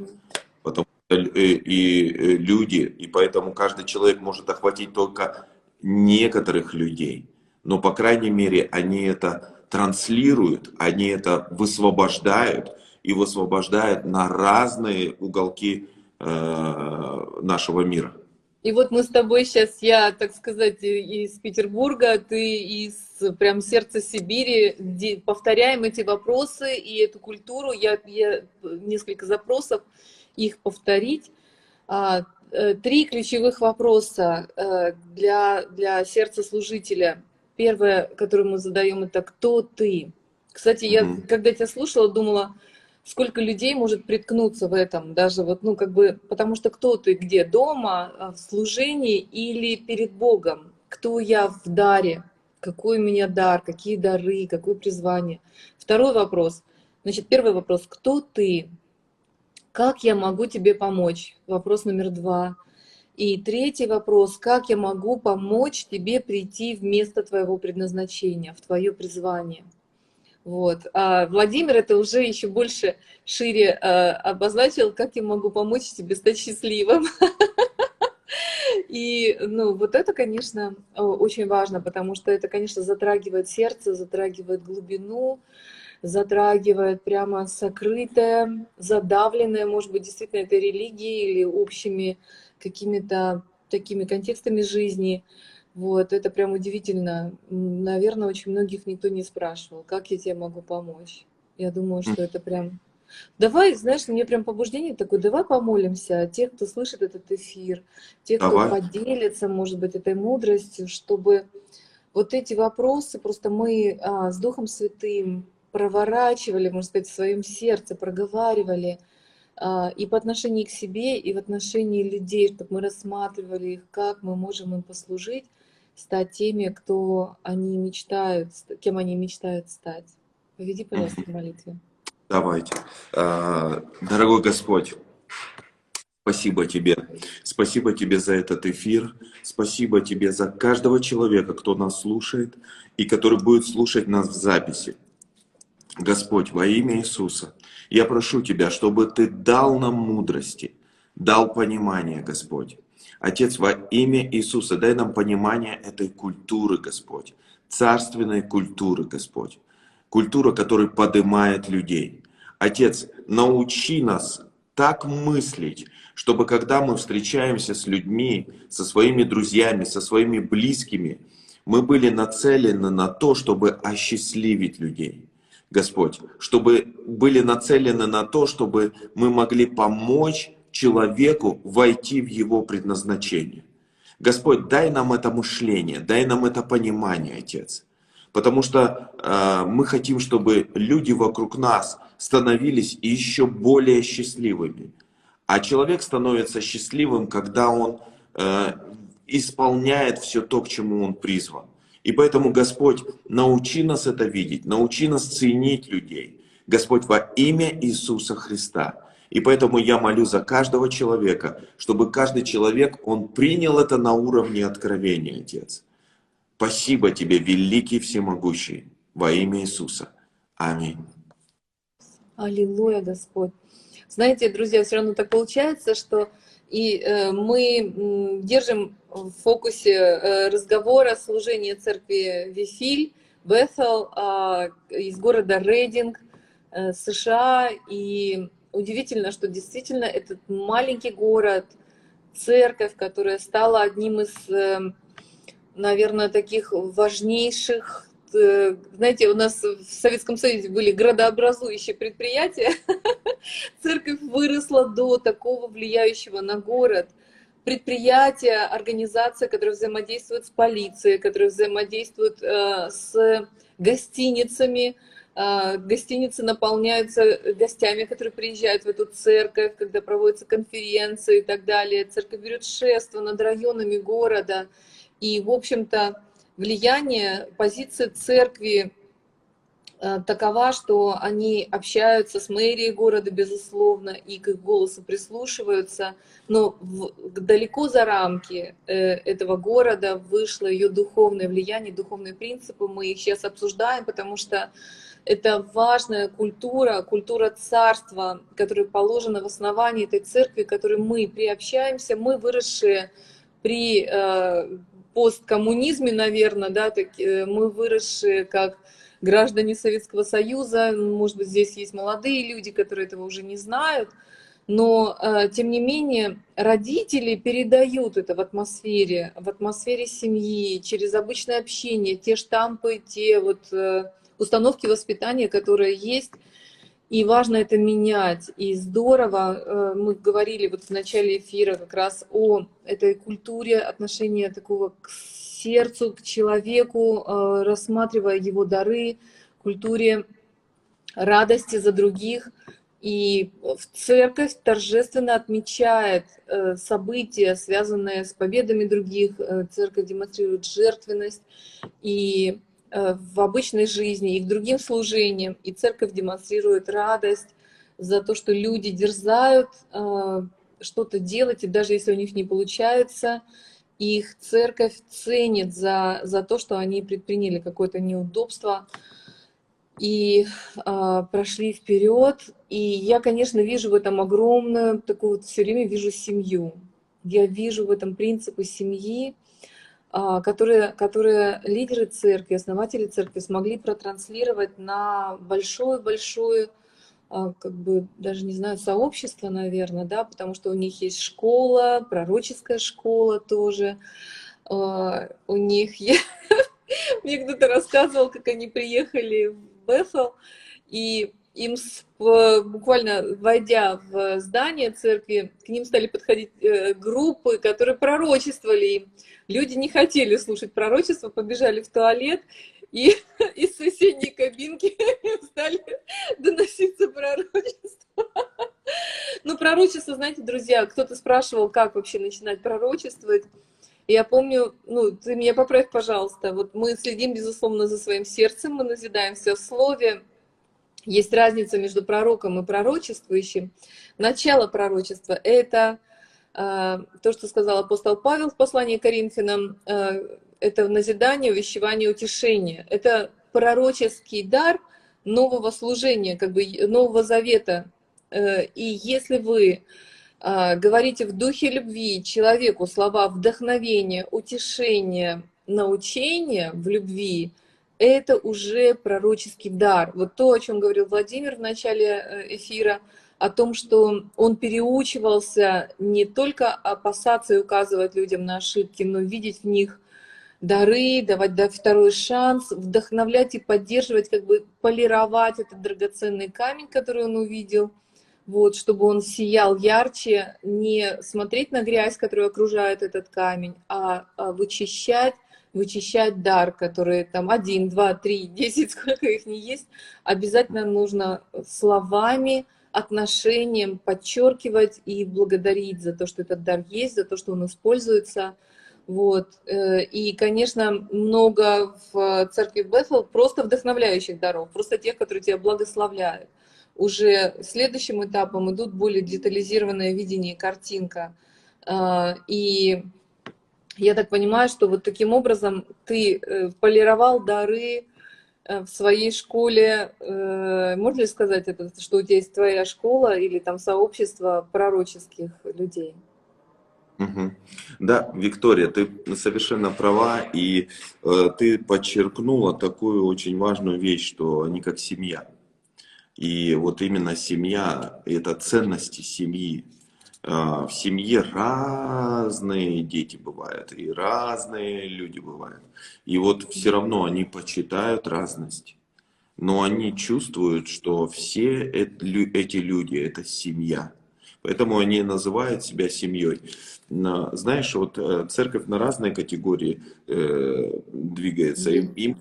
Потому что и, и э, люди, и поэтому каждый человек может охватить только некоторых людей. Но, по крайней мере, они это транслируют, они это высвобождают и высвобождают на разные уголки э, нашего мира. И вот мы с тобой сейчас, я, так сказать, из Петербурга, ты из прям сердца Сибири, повторяем эти вопросы и эту культуру. Я, я несколько запросов их повторить. А, э, три ключевых вопроса э, для, для сердца служителя. Первое, которое мы задаем, это «Кто ты?». Кстати, я, mm-hmm. когда тебя слушала, думала, сколько людей может приткнуться в этом, даже вот, ну, как бы, потому что кто ты где, дома, а, в служении или перед Богом, кто я в даре, какой у меня дар, какие дары, какое призвание. Второй вопрос, значит, первый вопрос, кто ты, как я могу тебе помочь, вопрос номер два. И третий вопрос, как я могу помочь тебе прийти в место твоего предназначения, в твое призвание. Вот. А Владимир это уже еще больше шире э, обозначил, как я могу помочь тебе стать счастливым. И, ну, вот это, конечно, очень важно, потому что это, конечно, затрагивает сердце, затрагивает глубину, затрагивает прямо сокрытое, задавленное, может быть, действительно, это религией или общими какими-то такими контекстами жизни. Вот, это прям удивительно. Наверное, очень многих никто не спрашивал, как я тебе могу помочь. Я думаю, что это прям... Давай, знаешь, мне прям побуждение такое, давай помолимся тех, кто слышит этот эфир, тех, давай. кто поделится, может быть, этой мудростью, чтобы вот эти вопросы просто мы а, с Духом Святым проворачивали, можно сказать, в своем сердце, проговаривали, и по отношению к себе, и в отношении людей, чтобы мы рассматривали их, как мы можем им послужить, стать теми, кто они мечтают, кем они мечтают стать. Поведи, пожалуйста, в молитве. Давайте. А, дорогой Господь, спасибо Тебе. Спасибо Тебе за этот эфир. Спасибо Тебе за каждого человека, кто нас слушает и который будет слушать нас в записи. Господь, во имя Иисуса, я прошу Тебя, чтобы Ты дал нам мудрости, дал понимание, Господь. Отец, во имя Иисуса, дай нам понимание этой культуры, Господь, царственной культуры, Господь. Культура, которая поднимает людей. Отец, научи нас так мыслить, чтобы когда мы встречаемся с людьми, со своими друзьями, со своими близкими, мы были нацелены на то, чтобы осчастливить людей. Господь, чтобы были нацелены на то, чтобы мы могли помочь человеку войти в его предназначение. Господь, дай нам это мышление, дай нам это понимание, Отец. Потому что э, мы хотим, чтобы люди вокруг нас становились еще более счастливыми. А человек становится счастливым, когда он э, исполняет все то, к чему он призван. И поэтому, Господь, научи нас это видеть, научи нас ценить людей. Господь, во имя Иисуса Христа. И поэтому я молю за каждого человека, чтобы каждый человек, он принял это на уровне откровения, Отец. Спасибо Тебе, великий всемогущий, во имя Иисуса. Аминь. Аллилуйя, Господь. Знаете, друзья, все равно так получается, что и э, мы держим в фокусе э, разговора служения церкви Вифиль, Бethel э, из города Рейдинг, э, США. И удивительно, что действительно этот маленький город, церковь, которая стала одним из, наверное, таких важнейших знаете, у нас в Советском Союзе были градообразующие предприятия. Церковь выросла до такого влияющего на город предприятия, организация, которая взаимодействует с полицией, которая взаимодействует э, с гостиницами, а, гостиницы наполняются гостями, которые приезжают в эту церковь, когда проводятся конференции и так далее. Церковь берет шество над районами города. И, в общем-то, влияние, позиции церкви а, такова, что они общаются с мэрией города, безусловно, и к их голосу прислушиваются, но в, далеко за рамки э, этого города вышло ее духовное влияние, духовные принципы. Мы их сейчас обсуждаем, потому что это важная культура, культура царства, которая положена в основании этой церкви, к которой мы приобщаемся, мы выросшие при э, посткоммунизме, наверное, да, так, э, мы выросшие как граждане Советского Союза, может быть, здесь есть молодые люди, которые этого уже не знают, но, э, тем не менее, родители передают это в атмосфере, в атмосфере семьи, через обычное общение, те штампы, те вот... Э, установки воспитания, которые есть, и важно это менять. И здорово, э, мы говорили вот в начале эфира как раз о этой культуре отношения такого к сердцу, к человеку, э, рассматривая его дары, культуре радости за других. И церковь торжественно отмечает э, события, связанные с победами других. Церковь демонстрирует жертвенность. И в обычной жизни и к другим служениям. И церковь демонстрирует радость за то, что люди дерзают э, что-то делать, и даже если у них не получается, их церковь ценит за, за то, что они предприняли какое-то неудобство и э, прошли вперед. И я, конечно, вижу в этом огромную, такую вот все время вижу семью. Я вижу в этом принципы семьи, которые, которые лидеры церкви, основатели церкви смогли протранслировать на большое-большое, а, как бы, даже не знаю, сообщество, наверное, да, потому что у них есть школа, пророческая школа тоже, а, у них, мне кто-то рассказывал, как они приехали в Бефел, и им буквально войдя в здание церкви, к ним стали подходить э, группы, которые пророчествовали им. Люди не хотели слушать пророчество, побежали в туалет, и из соседней кабинки стали доноситься пророчества. Ну, пророчество, знаете, друзья, кто-то спрашивал, как вообще начинать пророчествовать. Я помню, ну, ты меня поправь, пожалуйста, вот мы следим, безусловно, за своим сердцем, мы назидаемся в слове, есть разница между пророком и пророчествующим. Начало пророчества – это э, то, что сказал апостол Павел в послании к Коринфянам, э, это назидание, увещевание, утешение. Это пророческий дар нового служения, как бы нового завета. Э, и если вы говорите в духе любви человеку слова вдохновения, утешения, научения в любви – это уже пророческий дар. Вот то, о чем говорил Владимир в начале э, эфира, о том, что он переучивался не только опасаться и указывать людям на ошибки, но видеть в них дары, давать да, второй шанс, вдохновлять и поддерживать, как бы полировать этот драгоценный камень, который он увидел, вот, чтобы он сиял ярче, не смотреть на грязь, которая окружает этот камень, а, а вычищать вычищать дар, который там один, два, три, десять, сколько их не есть, обязательно нужно словами, отношением подчеркивать и благодарить за то, что этот дар есть, за то, что он используется. Вот. Э, и, конечно, много в церкви Бethel просто вдохновляющих даров, просто тех, которые тебя благословляют. Уже следующим этапом идут более детализированное видение, картинка. Э, и я так понимаю, что вот таким образом ты э, полировал дары э, в своей школе. Э, можно ли сказать это, что у тебя есть твоя школа или там сообщество пророческих людей? Угу. Да, Виктория, ты совершенно права, и э, ты подчеркнула такую очень важную вещь, что они как семья. И вот именно семья, это ценности семьи, В семье разные дети бывают, и разные люди бывают. И вот все равно они почитают разность. Но они чувствуют, что все эти люди– это семья. Поэтому они называют себя семьей. На- Знаешь, вот э, церковь на разные категории э, двигается, им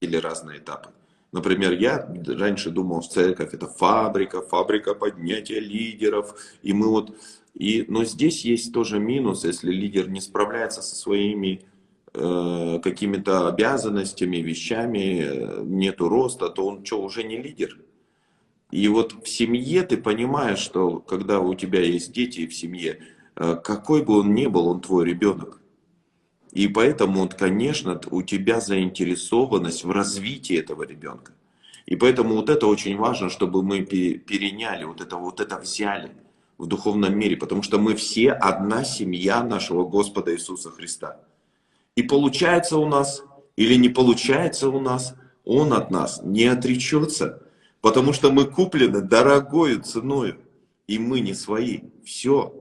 или разные этапы. Например, я раньше думал, что церковь это фабрика, фабрика поднятия лидеров, и мы вот, и, но здесь есть тоже минус, если лидер не справляется со своими э, какими-то обязанностями, вещами, э, нету роста, то он что, уже не лидер? И вот в семье ты понимаешь, что когда у тебя есть дети в семье, э, какой бы он ни был, он твой ребенок. И поэтому, вот, конечно, у тебя заинтересованность в развитии этого ребенка. И поэтому вот это очень важно, чтобы мы пе- переняли, вот это, вот это взяли в духовном мире, потому что мы все одна семья нашего Господа Иисуса Христа. И получается у нас или не получается у нас, Он от нас не отречется, потому что мы куплены дорогою ценою, и мы не свои. Все.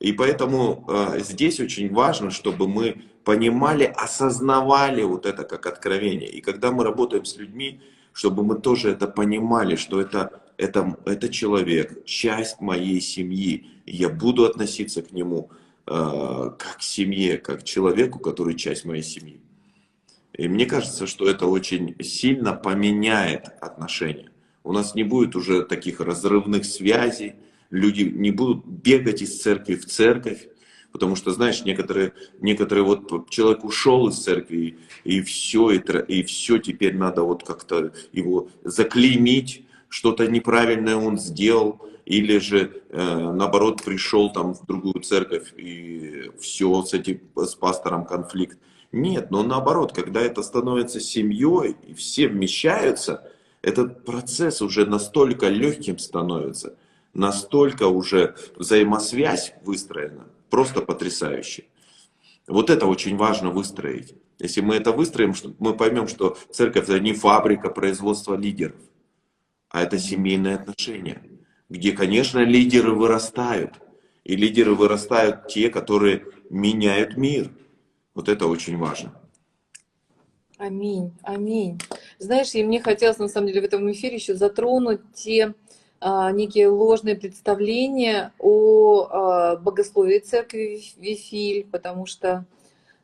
И поэтому э, здесь очень важно, чтобы мы понимали, осознавали вот это как откровение. И когда мы работаем с людьми, чтобы мы тоже это понимали, что это, это, это человек, часть моей семьи. Я буду относиться к нему э, как к семье, как к человеку, который часть моей семьи. И мне кажется, что это очень сильно поменяет отношения. У нас не будет уже таких разрывных связей, люди не будут бегать из церкви в церковь, потому что, знаешь, некоторые, некоторые вот человек ушел из церкви, и, все, и, тра- и все теперь надо вот как-то его заклеймить, что-то неправильное он сделал, или же э, наоборот пришел там в другую церковь и все с этим с пастором конфликт. Нет, но наоборот, когда это становится семьей и все вмещаются, этот процесс уже настолько легким становится, настолько уже взаимосвязь выстроена, просто потрясающе. Вот это очень важно выстроить. Если мы это выстроим, мы поймем, что церковь это не фабрика производства лидеров, а это семейные отношения, где, конечно, лидеры вырастают. И лидеры вырастают те, которые меняют мир. Вот это очень важно. Аминь, аминь. Знаешь, и мне хотелось на самом деле в этом эфире еще затронуть те некие ложные представления о а, богословии церкви Вифиль, потому что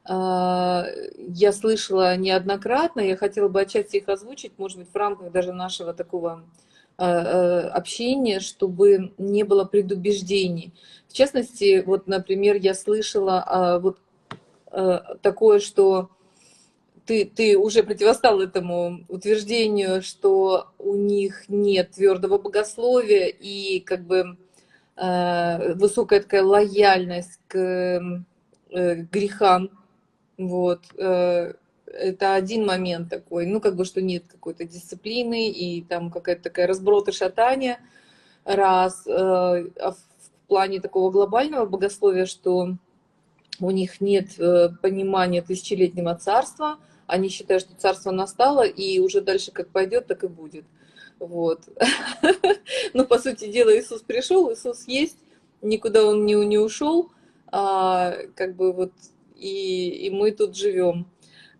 а, я слышала неоднократно, я хотела бы отчасти их озвучить, может быть, в рамках даже нашего такого а, а, общения, чтобы не было предубеждений. В частности, вот, например, я слышала а, вот а, такое, что ты, ты уже противостал этому утверждению, что у них нет твердого богословия и как бы э, высокая такая лояльность к э, грехам. Вот. э, это один момент такой, ну, как бы, что нет какой-то дисциплины, и там какая-то такая разброд и шатание, раз. э, А в плане такого глобального богословия, что у них нет э, понимания тысячелетнего царства, они считают, что царство настало, и уже дальше как пойдет, так и будет. Вот. Но, по сути дела, Иисус пришел, Иисус есть, никуда он не, не ушел, а, как бы вот, и, и мы тут живем.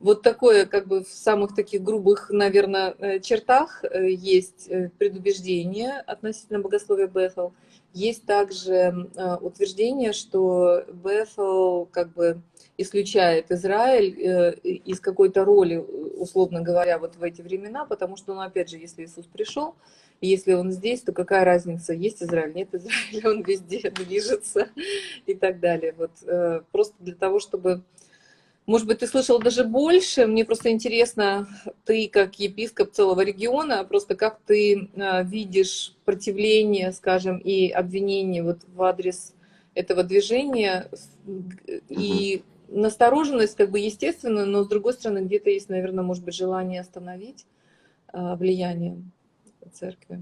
Вот такое, как бы в самых таких грубых, наверное, э, чертах э, есть э, предубеждение относительно богословия Бethel. Есть также э, утверждение, что Бethel как бы исключает Израиль э, из какой-то роли, условно говоря, вот в эти времена, потому что, ну, опять же, если Иисус пришел, если он здесь, то какая разница, есть Израиль, нет Израиля, он везде движется и так далее. Вот э, просто для того, чтобы может быть, ты слышал даже больше. Мне просто интересно, ты как епископ целого региона, просто как ты э, видишь противление, скажем, и обвинение вот в адрес этого движения и настороженность, как бы естественно, но с другой стороны где-то есть, наверное, может быть, желание остановить э, влияние церкви.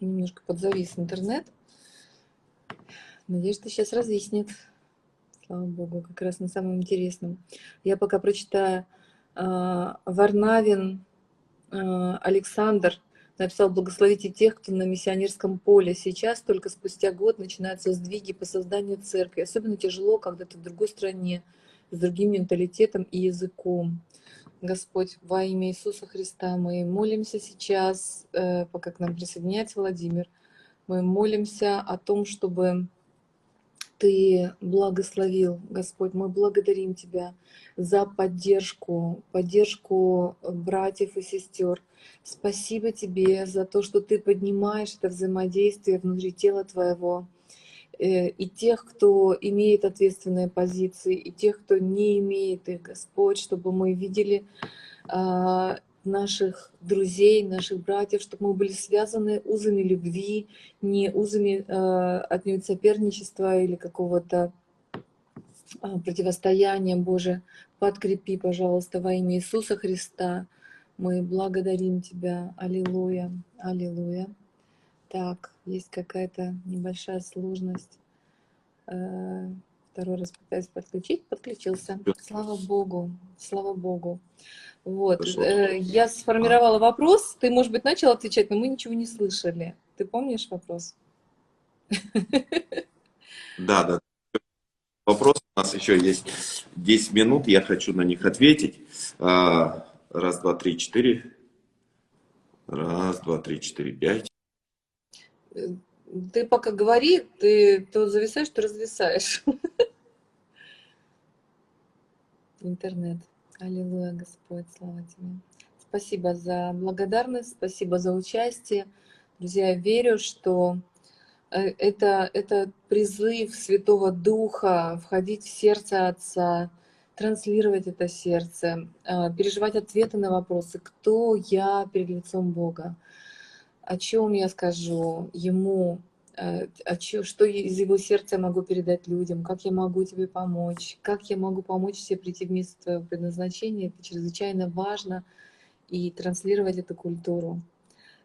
Немножко подзавис интернет. Надеюсь, что сейчас разъяснит. Слава богу, как раз на самом интересном. Я пока прочитаю А, Варнавин а, Александр написал «Благословите тех, кто на миссионерском поле. Сейчас, только спустя год, начинаются сдвиги по созданию церкви. Особенно тяжело, когда ты в другой стране, с другим менталитетом и языком. Господь, во имя Иисуса Христа мы молимся сейчас, э, пока к нам присоединяется Владимир, мы молимся о том, чтобы Ты благословил, Господь, мы благодарим Тебя за поддержку, поддержку братьев и сестер. Спасибо Тебе за то, что Ты поднимаешь это взаимодействие внутри тела Твоего, и тех, кто имеет ответственные позиции, и тех, кто не имеет их, Господь, чтобы мы видели а, наших друзей, наших братьев, чтобы мы были связаны узами любви, не узами э, отнюдь соперничества или какого-то э, противостояния. Боже, подкрепи, пожалуйста, во имя Иисуса Христа. Мы благодарим Тебя. Аллилуйя, аллилуйя. Так, есть какая-то небольшая сложность. Э, второй раз пытаюсь подключить, подключился. Слава Богу, слава Богу. Вот, э, я сформировала вопрос, ты, может быть, начал отвечать, но мы ничего не слышали. Ты помнишь вопрос? Да, да. Вопрос у нас еще есть 10 минут, я хочу на них ответить. А, Раз, два, три, четыре. Раз, два, три, четыре, пять. Ты пока говори, ты то зависаешь, то развисаешь. Интернет. Аллилуйя, Господь, слава Тебе. Спасибо за благодарность, спасибо за участие. Друзья, я верю, что э, это, это призыв Святого Духа входить в сердце Отца, транслировать это сердце, э, переживать ответы на вопросы, кто я перед лицом Бога, о чем я скажу Ему, э, о чё- что из Его сердца я могу передать людям, как я могу тебе помочь, как я могу помочь тебе прийти в место твоего предназначения. Это чрезвычайно важно и транслировать эту культуру.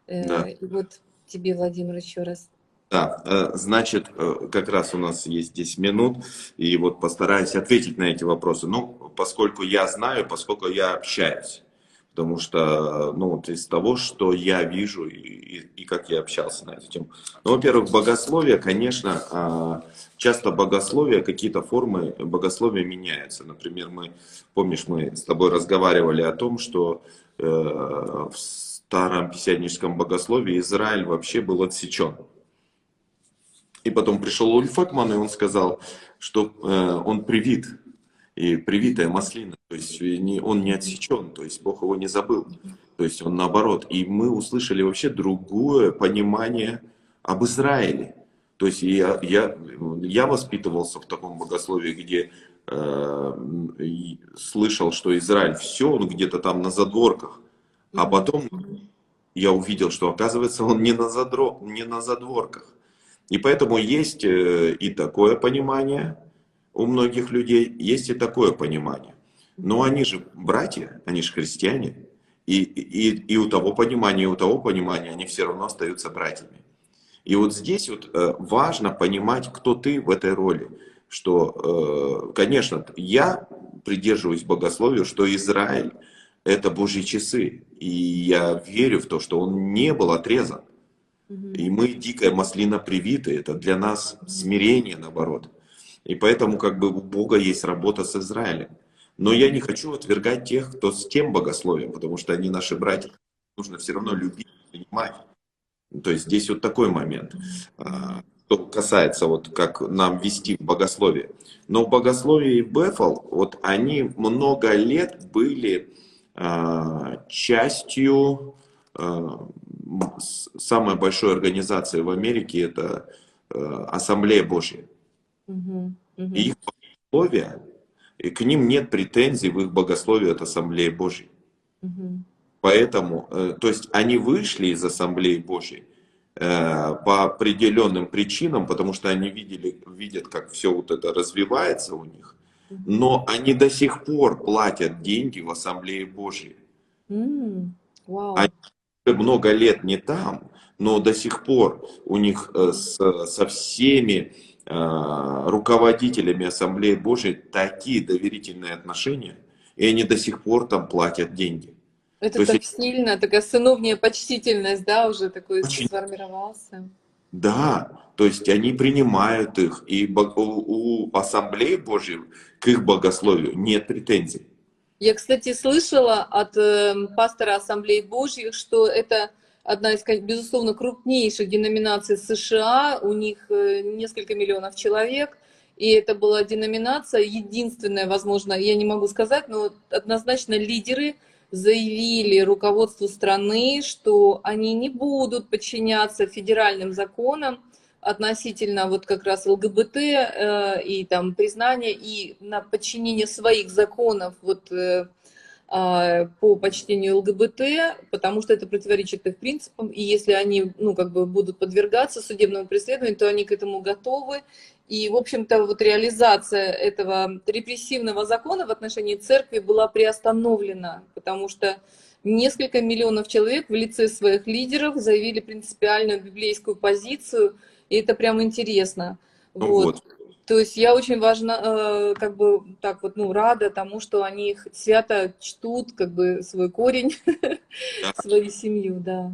Э, Да. И вот тебе, Владимир, еще раз. Да, э, значит, как раз у нас есть 10 минут, и вот постараюсь ответить на эти вопросы. Ну, поскольку я знаю, поскольку я общаюсь. Потому что, ну, вот из того, что я вижу и, и- и как я общался на эту тему. Ну, во-первых, богословие, конечно, а, часто богословие, какие-то формы богословия меняются. Например, мы, помнишь, мы с тобой разговаривали о том, что э, в старом писяническом богословии Израиль вообще был отсечен. И потом пришел Ульф Экман, и он сказал, что э, он привит, и привитая маслина, то есть не, он не отсечен, то есть Бог его не забыл, то есть он наоборот. И мы услышали вообще другое понимание об Израиле. То есть я, я, я воспитывался в таком богословии, где э, слышал, что Израиль все, он где-то там на задворках. А потом я увидел, что оказывается он не на, задро, не на задворках. И поэтому есть э, и такое понимание у многих людей, есть и такое понимание. Но они же братья, они же христиане. И, и, и у того понимания, и у того понимания они все равно остаются братьями. И вот здесь вот э, важно понимать, кто ты в этой роли. Что, э, конечно, я придерживаюсь богословию, что Израиль это Божьи часы. И я верю в то, что он не был отрезан. И мы дикая маслина привиты, это для нас смирение наоборот. И поэтому как бы у Бога есть работа с Израилем. Но я не хочу отвергать тех, кто с тем богословием, потому что они наши братья. Нужно все равно любить, понимать. То есть здесь вот такой момент, а, что касается вот как нам вести в богословие. Но в богословии Бефал, вот они много лет были а, частью а, самой большой организации в Америке, это Ассамблея Божья. И их богословие, и к ним нет претензий в их богословие от Ассамблеи Божьей. Поэтому, э, то есть они вышли из Ассамблеи Божьей э, по определенным причинам, потому что они видели, видят, как все вот это развивается у них, но они до сих пор платят деньги в Ассамблее Божьей. Они много лет не там, но до сих пор у них э, с- со всеми руководителями Ассамблеи Божьей такие доверительные отношения. И они до сих пор там платят деньги. Это То есть так сильно, такая сыновняя почтительность, да, уже такой Очень. сформировался. Да, то есть они принимают их, и у, у ассамблеи Божьей к их богословию нет претензий. Я, кстати, слышала от э, пастора Ассамблеи Божьих, что это одна из, безусловно, крупнейших деноминаций США. У них э, несколько миллионов человек. И это была деноминация, единственная, возможно, я не могу сказать, но однозначно лидеры заявили руководству страны, что они не будут подчиняться федеральным законам относительно вот как раз ЛГБТ э, и там признания и на подчинение своих законов вот э, по почтению ЛГБТ, потому что это противоречит их принципам, и если они, ну, как бы будут подвергаться судебному преследованию, то они к этому готовы. И, в общем-то, вот реализация этого репрессивного закона в отношении церкви была приостановлена, потому что несколько миллионов человек в лице своих лидеров заявили принципиальную библейскую позицию, и это прям интересно. Ну Вот. вот. То есть я очень важна, э, как бы так вот, ну, рада тому, что они их свято чтут, как бы свой корень, свою семью, да.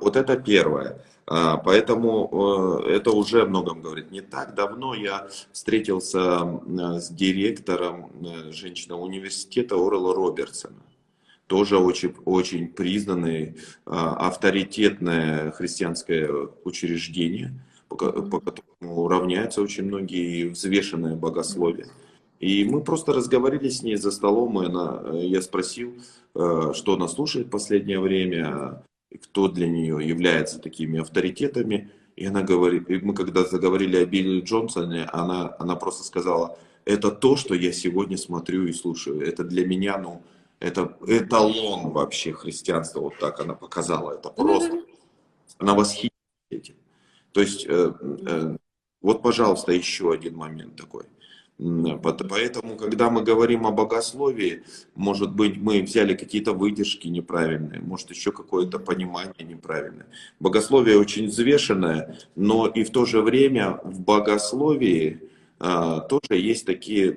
Вот это первое. А, Поэтому э, это уже о многом говорит. Не так давно я встретился э, с директором женщины университета Орла Робертсона. Тоже очень, очень признанное, а, авторитетное христианское учреждение, по ко- по которому равняются очень многие и взвешенное богословие. И мы просто разговаривали с ней за столом, и она, э, я спросил, э, что она слушает в последнее время, кто для нее является такими авторитетами. И она говорит, и мы когда заговорили о Билли Джонсоне, она, она просто сказала, это то, что я сегодня смотрю и слушаю. Это для меня, ну, это эталон вообще христианства. Вот так она показала. Это просто. Она восхитилась этим. То есть, э, э, вот, пожалуйста, еще один момент такой. Поэтому, когда мы говорим о богословии, может быть, мы взяли какие-то выдержки неправильные, может, еще какое-то понимание неправильное. Богословие очень взвешенное, но и в то же время в богословии а, тоже есть такие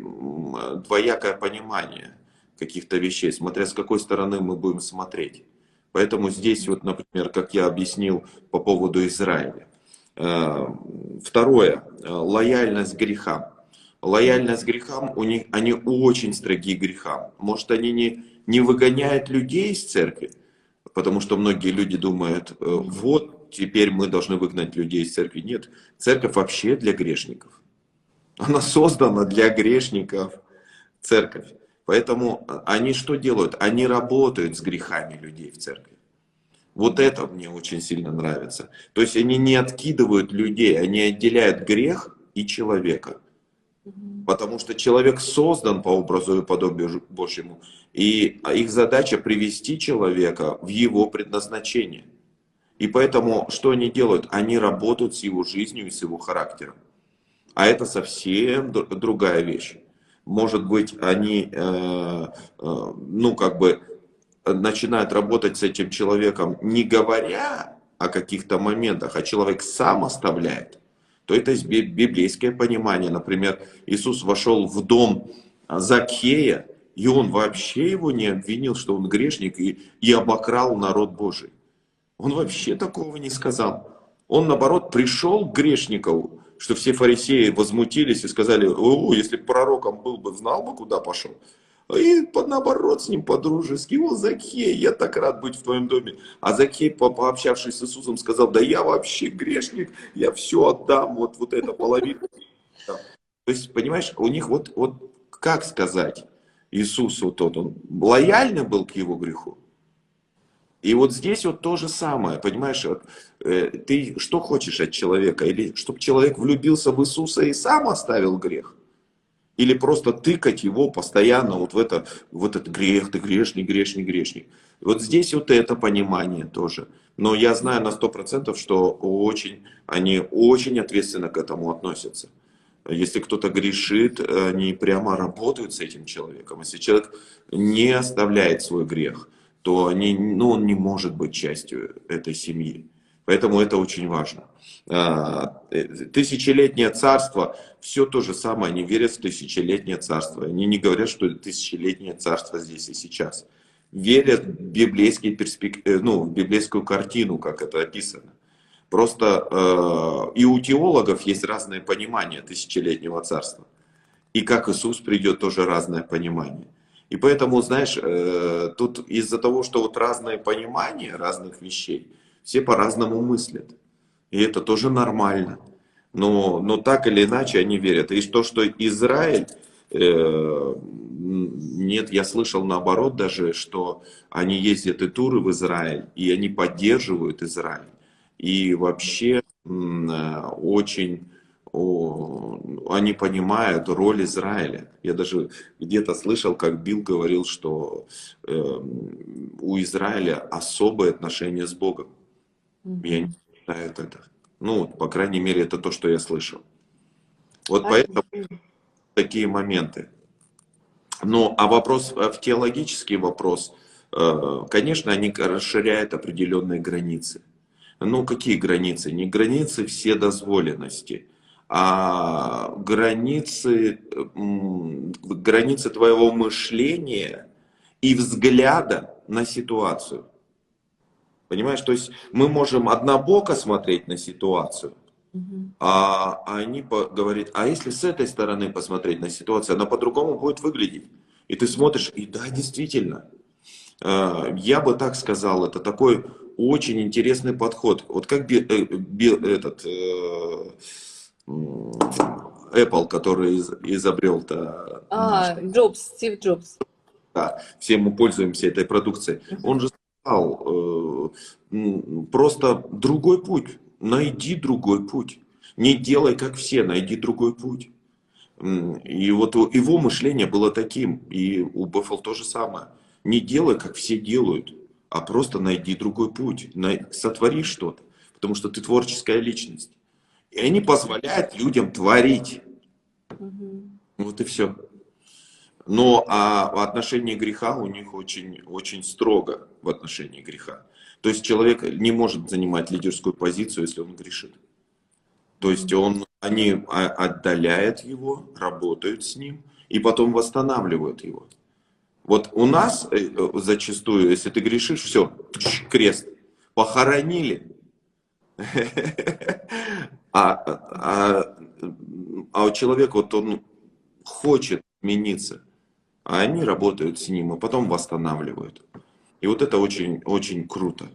двоякое понимание каких-то вещей, смотря с какой стороны мы будем смотреть. Поэтому здесь вот, например, как я объяснил по поводу Израиля. Э, Второе, э, лояльность грехам. Лояльность грехам, у них, они очень строги к грехам. Может, они не, не выгоняют людей из церкви, потому что многие люди думают, э, вот теперь мы должны выгнать людей из церкви. Нет, церковь вообще для грешников. Она создана для грешников, церковь. Поэтому они что делают? Они работают с грехами людей в церкви. Вот это мне очень сильно нравится. То есть они не откидывают людей, они отделяют грех и человека. Потому что человек создан по образу и подобию Божьему. И их задача привести человека в его предназначение. И поэтому что они делают? Они работают с его жизнью и с его характером. А это совсем дру- другая вещь. Может быть, они, э, э, ну, как бы, начинают работать с этим человеком, не говоря о каких-то моментах, а человек сам оставляет, то это библейское понимание. Например, Иисус вошел в дом Закхея, и он вообще его не обвинил, что он грешник и, и обокрал народ Божий. Он вообще такого не сказал. Он, наоборот, пришел к грешнику, что все фарисеи возмутились и сказали, о, если б пророком был бы, знал бы, куда пошел. И под, наоборот с ним по-дружески, о, Закхей, я так рад быть в твоем доме. А Закхей, по- пообщавшись с Иисусом, сказал, да я вообще грешник, я все отдам, вот, вот это половину. То есть, понимаешь, у них вот, вот как сказать Иисусу тот, он лояльный был к его греху. И вот здесь вот то же самое, понимаешь, э, ты что хочешь от человека? Или чтобы человек влюбился в Иисуса и сам оставил грех? Или просто тыкать его постоянно вот в, это, в этот грех, ты грешник, грешник, грешник. Вот здесь вот это понимание тоже. Но я знаю на 100%, что очень, они очень ответственно к этому относятся. Если кто-то грешит, они прямо работают с этим человеком. Если человек не оставляет свой грех, то они, ну, он не может быть частью этой семьи. Поэтому это очень важно. А, э, тысячелетнее царство, все то же самое, они верят в тысячелетнее царство. Они не говорят, что это тысячелетнее царство здесь и сейчас. Верят в, библейский перспек... Э, ну, в библейскую картину, как это описано. Просто э, и у теологов есть разное понимание тысячелетнего царства. И как Иисус придет, тоже разное понимание. И поэтому, знаешь, э, тут из-за того, что вот разное понимание разных вещей, все по-разному мыслят. И это тоже нормально. Но, но так или иначе они верят. И то, что Израиль, э, нет, я слышал наоборот даже, что они ездят и туры в Израиль, и они поддерживают Израиль. И вообще э, очень они понимают роль Израиля. Я даже где-то слышал, как Билл говорил, что э, у Израиля особое отношение с Богом. Я не знаю это. Ну, по крайней мере, это то, что я слышал. Вот а поэтому такие моменты. Ну, а вопрос, э, в теологический вопрос, э, конечно, они расширяют определенные границы. Ну, какие границы? Не границы все дозволенности, а границы, границы твоего мышления и взгляда на ситуацию. Понимаешь, то есть мы можем однобоко смотреть на ситуацию, а они говорят, а если с этой стороны посмотреть на ситуацию, она по-другому будет выглядеть. И ты смотришь, и да, действительно, э, я бы так сказал, это такой очень интересный подход. Вот как би, э, би, этот э, Apple, который из, изобрел-то. А, Джобс, Стив Джобс. Да, все мы пользуемся этой продукцией. Он же сказал, э, просто другой путь. Найди другой путь. Не делай как все, найди другой путь. И вот его мышление было таким, и у Бефл то же самое. Не делай, как все делают, а просто найди другой путь, сотвори что-то, потому что ты творческая личность. И они позволяют людям творить. Угу. Вот и все. Но а в отношении греха у них очень, очень строго в отношении греха. То есть человек не может занимать лидерскую позицию, если он грешит. То есть он, они отдаляют его, работают с ним и потом восстанавливают его. Вот у нас э, э, зачастую, если ты грешишь, все, крест, похоронили. А, а, а у человека вот он хочет измениться, а они работают с ним, а потом восстанавливают. И вот это очень, очень круто.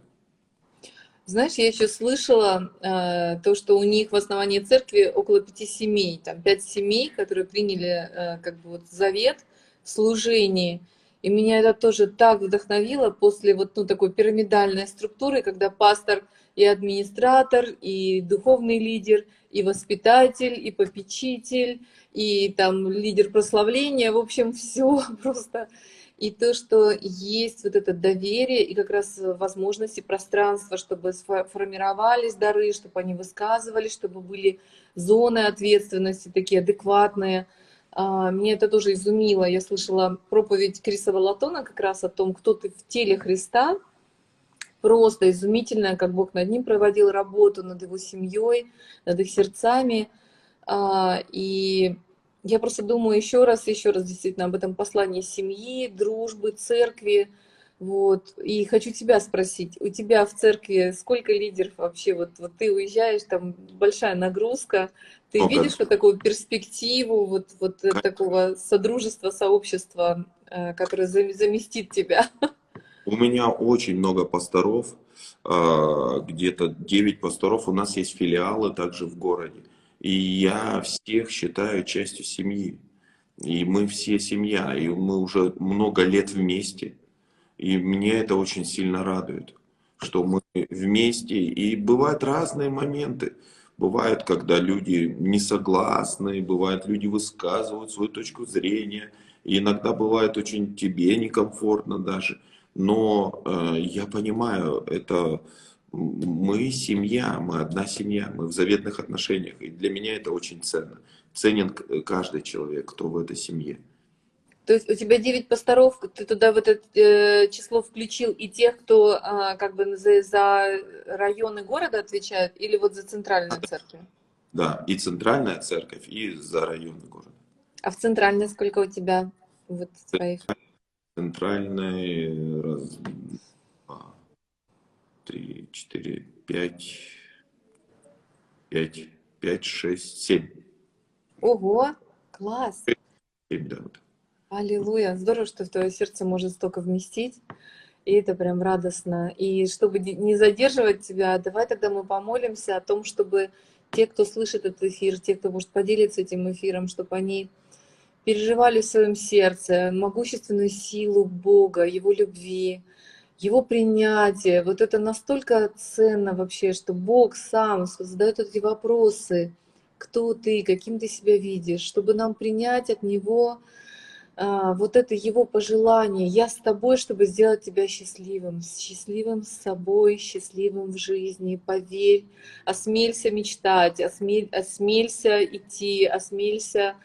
Знаешь, я еще слышала э, то, что у них в основании церкви около пяти семей, там пять семей, которые приняли э, как бы вот завет в служении. И меня это тоже так вдохновило после вот ну, такой пирамидальной структуры, когда пастор и администратор, и духовный лидер, и воспитатель, и попечитель, и там лидер прославления, в общем, все просто и то, что есть вот это доверие и как раз возможности пространства, чтобы формировались дары, чтобы они высказывались, чтобы были зоны ответственности такие адекватные. А, меня это тоже изумило. Я слышала проповедь Криса Валатона как раз о том, кто ты в теле Христа. Просто изумительная, как Бог над ним проводил работу, над его семьей, над их сердцами. А, и я просто думаю еще раз, еще раз действительно об этом послании семьи, дружбы, церкви. Вот. И хочу тебя спросить, у тебя в церкви сколько лидеров вообще? Вот, вот ты уезжаешь, там большая нагрузка. Ты ну, видишь вот такую перспективу вот, вот такого содружества, сообщества, э, которое заместит тебя? У меня очень много пасторов, а, где-то 9 пасторов. У нас есть филиалы также в городе. И я всех считаю частью семьи. И мы все семья, и мы уже много лет вместе. И мне это очень сильно радует, что мы вместе. И бывают разные моменты. Бывает, когда люди не согласны, бывает, люди высказывают свою точку зрения. И иногда бывает очень тебе некомфортно даже. Но э, я понимаю, это мы семья, мы одна семья, мы в заветных отношениях. И для меня это очень ценно. Ценен каждый человек, кто в этой семье. То есть у тебя 9 пасторов, ты туда в это э, число включил и тех, кто а, как бы за, за районы города отвечают, или вот за центральную церковь? Да, и центральная церковь, и за районы города. А в центральной сколько у тебя вот своих? Центральной раз, два, три, четыре, пять, пять, пять, шесть, семь. Ого, класс! Семь, да, вот. Аллилуйя! Здорово, что в твое сердце может столько вместить. И это прям радостно. И чтобы не задерживать тебя, давай тогда мы помолимся о том, чтобы те, кто слышит этот эфир, те, кто может поделиться этим эфиром, чтобы они переживали в своем сердце могущественную силу Бога, Его любви, Его принятия. Вот это настолько ценно вообще, что Бог сам задает эти вопросы, кто ты, каким ты себя видишь, чтобы нам принять от Него а, вот это его пожелание, я с тобой, чтобы сделать тебя счастливым, счастливым с собой, счастливым в жизни, поверь, осмелься мечтать, осмель, осмелься идти, осмелься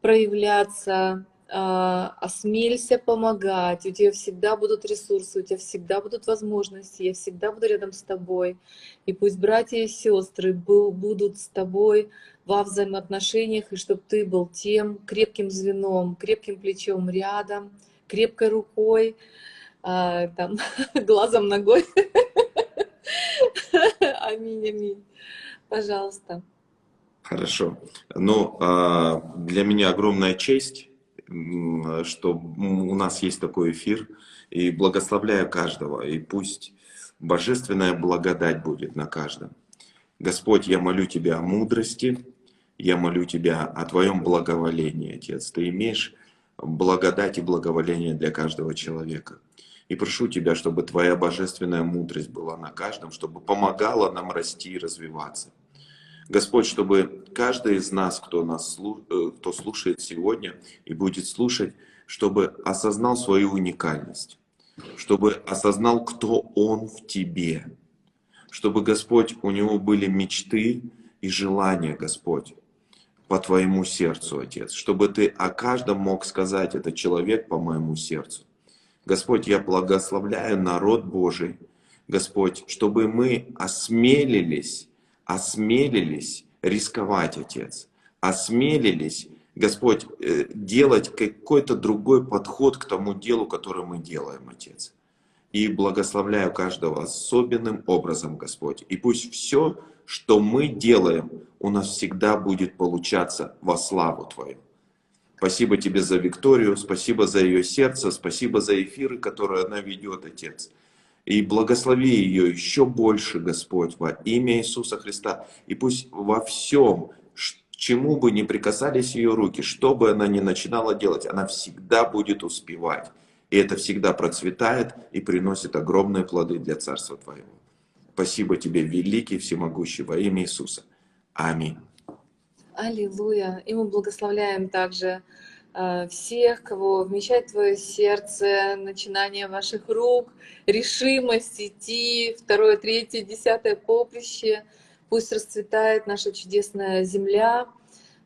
проявляться, а, осмелься помогать, у тебя всегда будут ресурсы, у тебя всегда будут возможности, я всегда буду рядом с тобой. И пусть братья и сестры будут с тобой во взаимоотношениях, и чтобы ты был тем крепким звеном, крепким плечом рядом, крепкой рукой, а, там, глазом, ногой. Аминь, аминь. Пожалуйста. Хорошо. Ну, а, для меня огромная честь, что у нас есть такой эфир. И благословляю каждого. И пусть божественная благодать будет на каждом. Господь, я молю Тебя о мудрости, я молю Тебя о Твоем благоволении, Отец. Ты имеешь благодать и благоволение для каждого человека. И прошу Тебя, чтобы Твоя божественная мудрость была на каждом, чтобы помогала нам расти и развиваться. Господь, чтобы каждый из нас, кто, нас, э, кто слушает сегодня и будет слушать, чтобы осознал свою уникальность, чтобы осознал, кто Он в тебе, чтобы, Господь, у него были мечты и желания, Господь, по Твоему сердцу, Отец, чтобы Ты о каждом мог сказать, это человек по моему сердцу. Господь, я благословляю народ Божий, Господь, чтобы мы осмелились осмелились рисковать, Отец, осмелились, Господь, э, делать какой-то другой подход к тому делу, которое мы делаем, Отец. И благословляю каждого особенным образом, Господь. И пусть все, что мы делаем, у нас всегда будет получаться во славу Твою. Спасибо тебе за Викторию, спасибо за ее сердце, спасибо за эфиры, которые она ведет, Отец. И благослови ее еще больше, Господь, во имя Иисуса Христа. И пусть во всем, чему бы ни прикасались ее руки, что бы она ни начинала делать, она всегда будет успевать. И это всегда процветает и приносит огромные плоды для Царства Твоего. Спасибо Тебе, великий, всемогущий, во имя Иисуса. Аминь. Аллилуйя. И мы благословляем также всех, кого вмещает твое сердце, начинание ваших рук, решимость идти, второе, третье, десятое поприще. Пусть расцветает наша чудесная земля,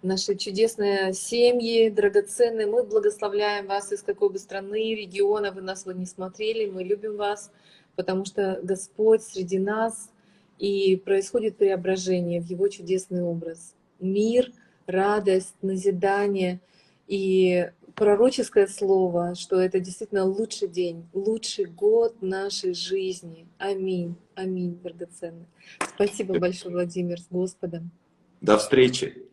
наши чудесные семьи, драгоценные. Мы благословляем вас из какой бы страны, региона вы нас вот не смотрели. Мы любим вас, потому что Господь среди нас, и происходит преображение в Его чудесный образ. Мир, радость, назидание — и пророческое слово, что это действительно лучший день, лучший год нашей жизни. Аминь. Аминь, драгоценный. Спасибо большое, Владимир, с Господом. До встречи.